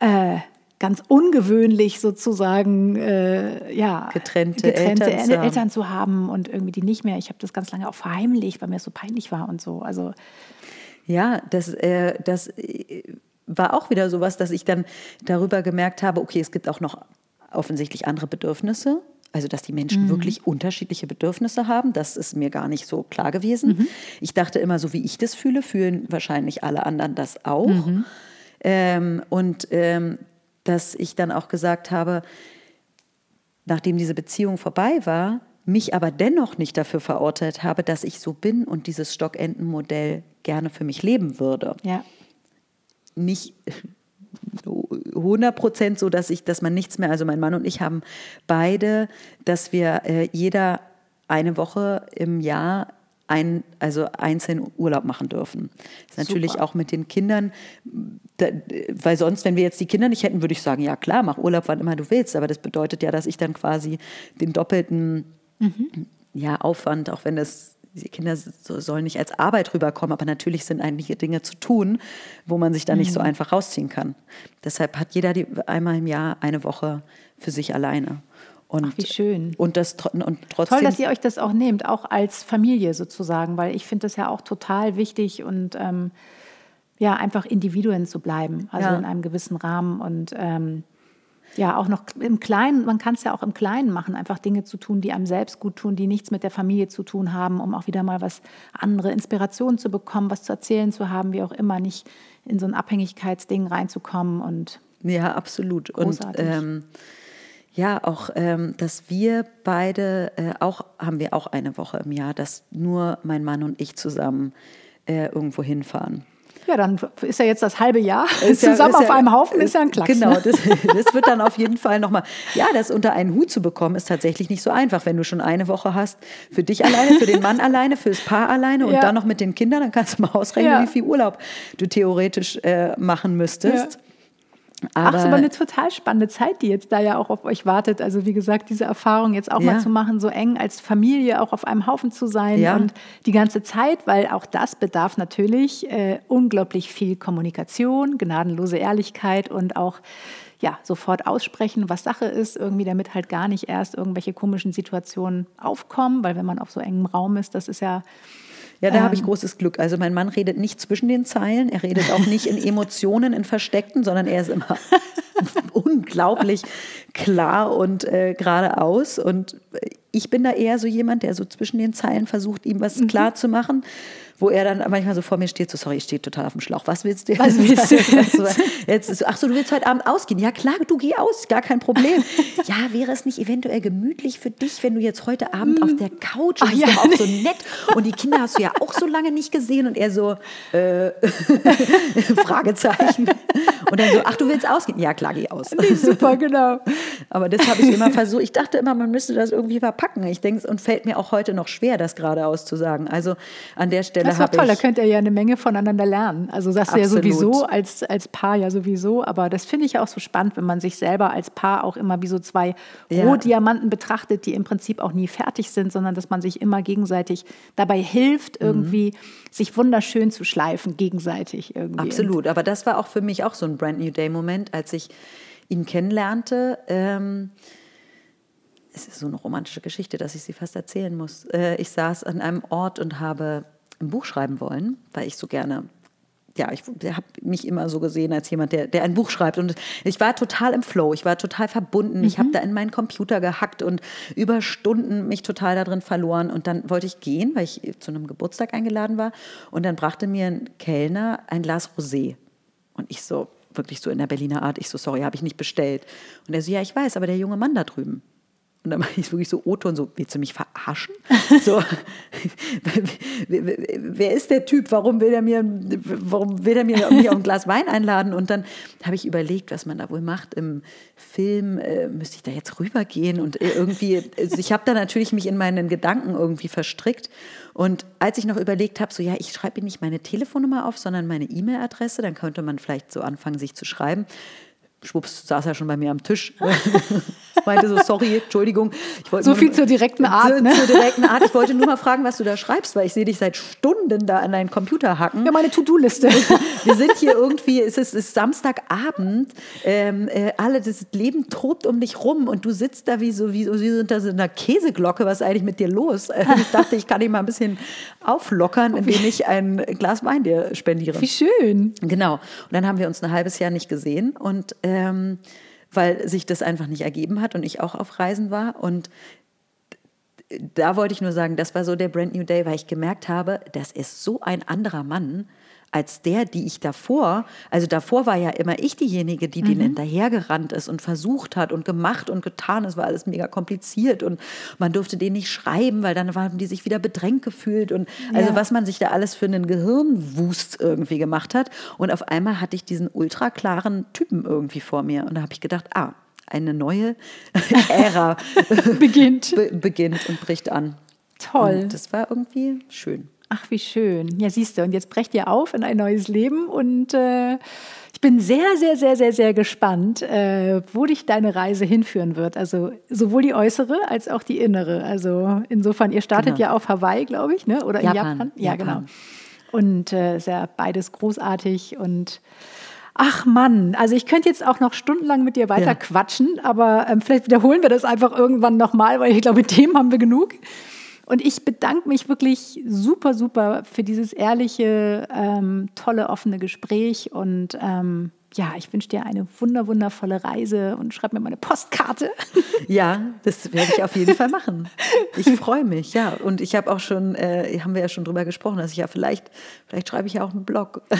äh, ganz ungewöhnlich sozusagen, äh, ja, Getrennte Eltern zu haben. Eltern zu haben und irgendwie die nicht mehr. Ich habe das ganz lange auch verheimlicht, weil mir das so peinlich war und so. Also Ja, das, äh, das äh, war auch wieder sowas, dass ich dann darüber gemerkt habe, okay, es gibt auch noch offensichtlich andere Bedürfnisse. Also, dass die Menschen wirklich unterschiedliche Bedürfnisse haben, das ist mir gar nicht so klar gewesen. Ich dachte immer, so wie ich das fühle, fühlen wahrscheinlich alle anderen das auch. Ähm, und ähm, dass ich dann auch gesagt habe, nachdem diese Beziehung vorbei war, mich aber dennoch nicht dafür verurteilt habe, dass ich so bin und dieses Stockentenmodell gerne für mich leben würde. ja, Nicht 100 Prozent so, dass ich, dass man nichts mehr, also mein Mann und ich haben beide, dass wir äh, jeder eine Woche im Jahr ein, also einzeln Urlaub machen dürfen. Das ist natürlich auch mit den Kindern, da, weil sonst, wenn wir jetzt die Kinder nicht hätten, würde ich sagen, ja klar, mach Urlaub, wann immer du willst. Aber das bedeutet ja, dass ich dann quasi den doppelten ja, Aufwand, auch wenn das die Kinder so, sollen nicht als Arbeit rüberkommen, aber natürlich sind einige Dinge zu tun, wo man sich da nicht so einfach rausziehen kann. Deshalb hat jeder die, einmal im Jahr eine Woche für sich alleine. Und, Ach, wie schön. Und, das, und trotzdem. Toll, dass ihr euch das auch nehmt, auch als Familie sozusagen, weil ich finde das ja auch total wichtig und ähm, ja, einfach Individuen zu bleiben, also Ja. in einem gewissen Rahmen und ähm, ja, auch noch im Kleinen, man kann es ja auch im Kleinen machen, einfach Dinge zu tun, die einem selbst gut tun, die nichts mit der Familie zu tun haben, um auch wieder mal was andere Inspirationen zu bekommen, was zu erzählen zu haben, wie auch immer, nicht in so ein Abhängigkeitsding reinzukommen und Ja, absolut. Großartig. Und ähm, ja, auch, ähm, dass wir beide äh, auch, haben wir auch eine Woche im Jahr, dass nur mein Mann und ich zusammen äh, irgendwo hinfahren. Ja, dann ist ja jetzt das halbe Jahr Ist ja- zusammen ist auf ja- einem Haufen, ist ja ein Klacks. Genau, ne? das, das wird dann auf jeden Fall nochmal. Ja, das unter einen Hut zu bekommen, ist tatsächlich nicht so einfach. Wenn du schon eine Woche hast, für dich alleine, für den Mann alleine, fürs Paar alleine und Ja. dann noch mit den Kindern, dann kannst du mal ausrechnen, Ja. wie viel Urlaub du theoretisch äh, machen müsstest. Ach, es ist aber eine total spannende Zeit, die jetzt da ja auch auf euch wartet. Also wie gesagt, diese Erfahrung jetzt auch Ja. mal zu machen, so eng als Familie auch auf einem Haufen zu sein Ja. und die ganze Zeit, weil auch das bedarf natürlich äh, unglaublich viel Kommunikation, gnadenlose Ehrlichkeit und auch ja, sofort aussprechen, was Sache ist, irgendwie damit halt gar nicht erst irgendwelche komischen Situationen aufkommen, weil wenn man auf so engem Raum ist, das ist ja Ja, da habe ich Ähm. großes Glück. Also mein Mann redet nicht zwischen den Zeilen, er redet auch nicht in Emotionen, in Versteckten, sondern er ist immer unglaublich klar und äh, geradeaus. Und ich bin da eher so jemand, der so zwischen den Zeilen versucht, ihm was klar zu machen, wo er dann manchmal so vor mir steht, so sorry, ich stehe total auf dem Schlauch. Was willst du? Was willst du jetzt? jetzt ist so, ach so, du willst heute Abend ausgehen? Ja klar, du geh aus, gar kein Problem. Ja, wäre es nicht eventuell gemütlich für dich, wenn du jetzt heute Abend auf der Couch, und Ach ist ja. auch so nett und die Kinder hast du ja auch so lange nicht gesehen und er so äh, Fragezeichen und dann so, ach du willst ausgehen? Ja klar, geh aus. super, genau. Aber das habe ich immer versucht. Ich dachte immer, man müsste das irgendwie verpacken. Ich denke, und fällt mir auch heute noch schwer, das geradeaus zu sagen. Also an der Stelle Das ist doch toll, da könnt ihr ja eine Menge voneinander lernen. Also das ja Absolut. sowieso als, als Paar ja sowieso, aber das finde ich auch so spannend, wenn man sich selber als Paar auch immer wie so zwei Ja. Rohdiamanten betrachtet, die im Prinzip auch nie fertig sind, sondern dass man sich immer gegenseitig dabei hilft, Mhm. irgendwie sich wunderschön zu schleifen, gegenseitig irgendwie. Absolut, aber das war auch für mich auch so ein Brand New Day Moment, als ich ihn kennenlernte. Ähm, es ist so eine romantische Geschichte, dass ich sie fast erzählen muss. Äh, ich saß an einem Ort und habe ein Buch schreiben wollen, weil ich so gerne ja, ich habe mich immer so gesehen als jemand, der, der ein Buch schreibt. Und ich war total im Flow, ich war total verbunden. Ich habe da in meinen Computer gehackt und über Stunden mich total darin verloren. Und dann wollte ich gehen, weil ich zu einem Geburtstag eingeladen war. Und dann brachte mir ein Kellner ein Glas Rosé. Und ich so, wirklich so in der Berliner Art, ich so, sorry, habe ich nicht bestellt. Und er so, ja, ich weiß, aber der junge Mann da drüben. Und dann war ich wirklich so O-Ton, so, willst du mich verarschen? So, wer, ist der Typ? Warum will er mir, warum will er mir mich auf ein Glas Wein einladen? Und dann habe ich überlegt, was man da wohl macht im Film. Äh, müsste ich da jetzt rübergehen? Und irgendwie, also ich habe da natürlich mich in meinen Gedanken irgendwie verstrickt. Und als ich noch überlegt habe, so ja, ich schreibe nicht meine Telefonnummer auf, sondern meine E-Mail-Adresse, dann könnte man vielleicht so anfangen, sich zu schreiben. Schwupps, saß er schon bei mir am Tisch. Meinte so, sorry, Entschuldigung. Ich wollte So nur- viel zur direkten Art, Zur, ne? zur direkten Art. Ich wollte nur mal fragen, was du da schreibst, weil ich sehe dich seit Stunden da an deinen Computer hacken. Ja, meine To-Do-Liste. Wir sind hier irgendwie, es ist, ist Samstagabend, ähm, äh, alle, das Leben tobt um dich rum und du sitzt da wie so, wie, so- wie so unter so einer Käseglocke. Was ist eigentlich mit dir los? Äh, Ich dachte, ich kann dich mal ein bisschen auflockern, indem ich ein Glas Wein dir spendiere. Wie schön. Genau. Und dann haben wir uns ein halbes Jahr nicht gesehen und ähm, weil sich das einfach nicht ergeben hat und ich auch auf Reisen war. Und da wollte ich nur sagen, das war so der Brand New Day, weil ich gemerkt habe, das ist so ein anderer Mann als der, die ich davor, also davor war ja immer ich diejenige, die Mhm. den hinterhergerannt ist und versucht hat und gemacht und getan. Es war alles mega kompliziert und man durfte den nicht schreiben, weil dann haben die sich wieder bedrängt gefühlt und also Ja. was man sich da alles für einen Gehirnwust irgendwie gemacht hat. Und auf einmal hatte ich diesen ultra klaren Typen irgendwie vor mir und da habe ich gedacht, ah, eine neue Ära Beginnt. be beginnt und bricht an. Toll. Und das war irgendwie schön. Ach, wie schön. Ja, siehst du, und jetzt brecht ihr auf in ein neues Leben und äh, ich bin sehr, sehr, sehr, sehr, sehr gespannt, äh, wo dich deine Reise hinführen wird. Also sowohl die äußere als auch die innere. Also insofern, ihr startet Genau. ja auf Hawaii, glaube ich, ne? oder in Japan. Japan. Ja, Japan. genau. Und äh, ist ja beides großartig und Ach Mann, also ich könnte jetzt auch noch stundenlang mit dir weiter Ja. quatschen, aber ähm, vielleicht wiederholen wir das einfach irgendwann nochmal, weil ich glaube, Themen haben wir genug. Und ich bedanke mich wirklich super, super für dieses ehrliche, ähm, tolle, offene Gespräch. Und ähm, ja, ich wünsche dir eine wunder, wundervolle Reise und schreib mir mal eine Postkarte. Ja, das werde ich auf jeden Fall machen. Ich freue mich, ja. Und ich habe auch schon, äh, haben wir ja schon drüber gesprochen, dass ich ja vielleicht, vielleicht schreibe ich ja auch einen Blog.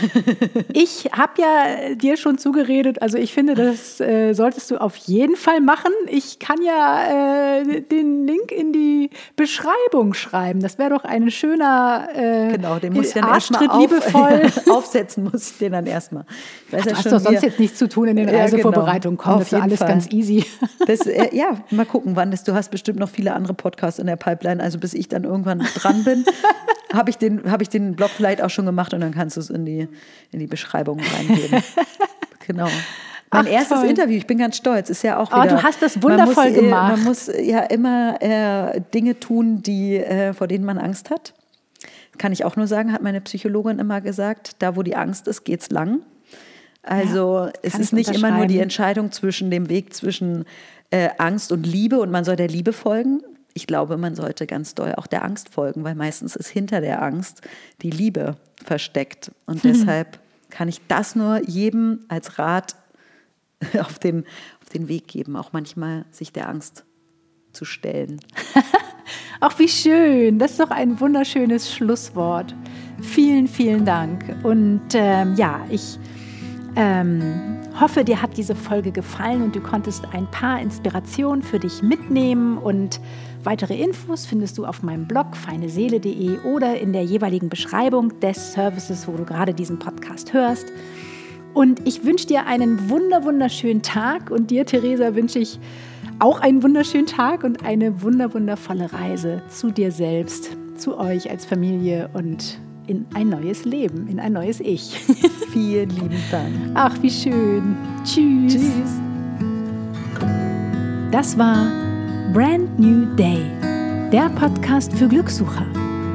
Ich habe ja dir schon zugeredet, also ich finde, das äh, solltest du auf jeden Fall machen. Ich kann ja äh, den Link in die Beschreibung schreiben. Das wäre doch ein schöner äh, Genau, den muss ich dann erstmal auf, liebevoll. aufsetzen, muss ich den dann erstmal. Ich weiß Ach, ja schon, sonst jetzt nichts zu tun in den Reisevorbereitungen. genau. Komm, das ist alles Fall. ganz easy. Das, äh, ja, mal gucken, wann das. Du hast bestimmt noch viele andere Podcasts in der Pipeline. Also bis ich dann irgendwann dran bin, habe ich, den, hab ich den Blog vielleicht auch schon gemacht und dann kannst du es in die, in die Beschreibung reingeben. genau. Mein Ach, erstes toll. Interview, ich bin ganz stolz, ist ja auch Oh, wieder... du hast das man wundervoll muss, äh, gemacht. Man muss ja immer äh, Dinge tun, die, äh, vor denen man Angst hat. Kann ich auch nur sagen, hat meine Psychologin immer gesagt, da wo die Angst ist, geht's lang. Also es kann ist ich nicht immer nur die. Entscheidung zwischen dem Weg zwischen äh, Angst und Liebe und man soll der Liebe folgen. Ich glaube, man sollte ganz doll auch der Angst folgen, weil meistens ist hinter der Angst die Liebe versteckt. Und Hm. deshalb kann ich das nur jedem als Rat auf den, auf den Weg geben, auch manchmal sich der Angst zu stellen. Ach, wie schön. Das ist doch ein wunderschönes Schlusswort. Vielen, vielen Dank. Und ähm, ja, ich ähm, hoffe, dir hat diese Folge gefallen und du konntest ein paar Inspirationen für dich mitnehmen. Und weitere Infos findest du auf meinem Blog feineseele.de oder in der jeweiligen Beschreibung des Services, wo du gerade diesen Podcast hörst. Und ich wünsche dir einen wunder, wunderschönen Tag und dir, Theresa, wünsche ich auch einen wunderschönen Tag und eine wunder, wundervolle Reise zu dir selbst, zu euch als Familie und in ein neues Leben, in ein neues Ich. Vielen lieben Dank. Ach, wie schön. Tschüss. Tschüss. Das war Brand New Day, der Podcast für Glückssucher.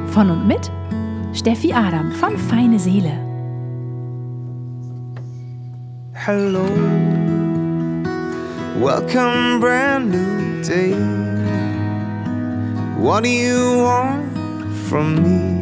Von und mit Steffi Adam von Feine Seele. Hello, welcome, brand new day. What do you want from me?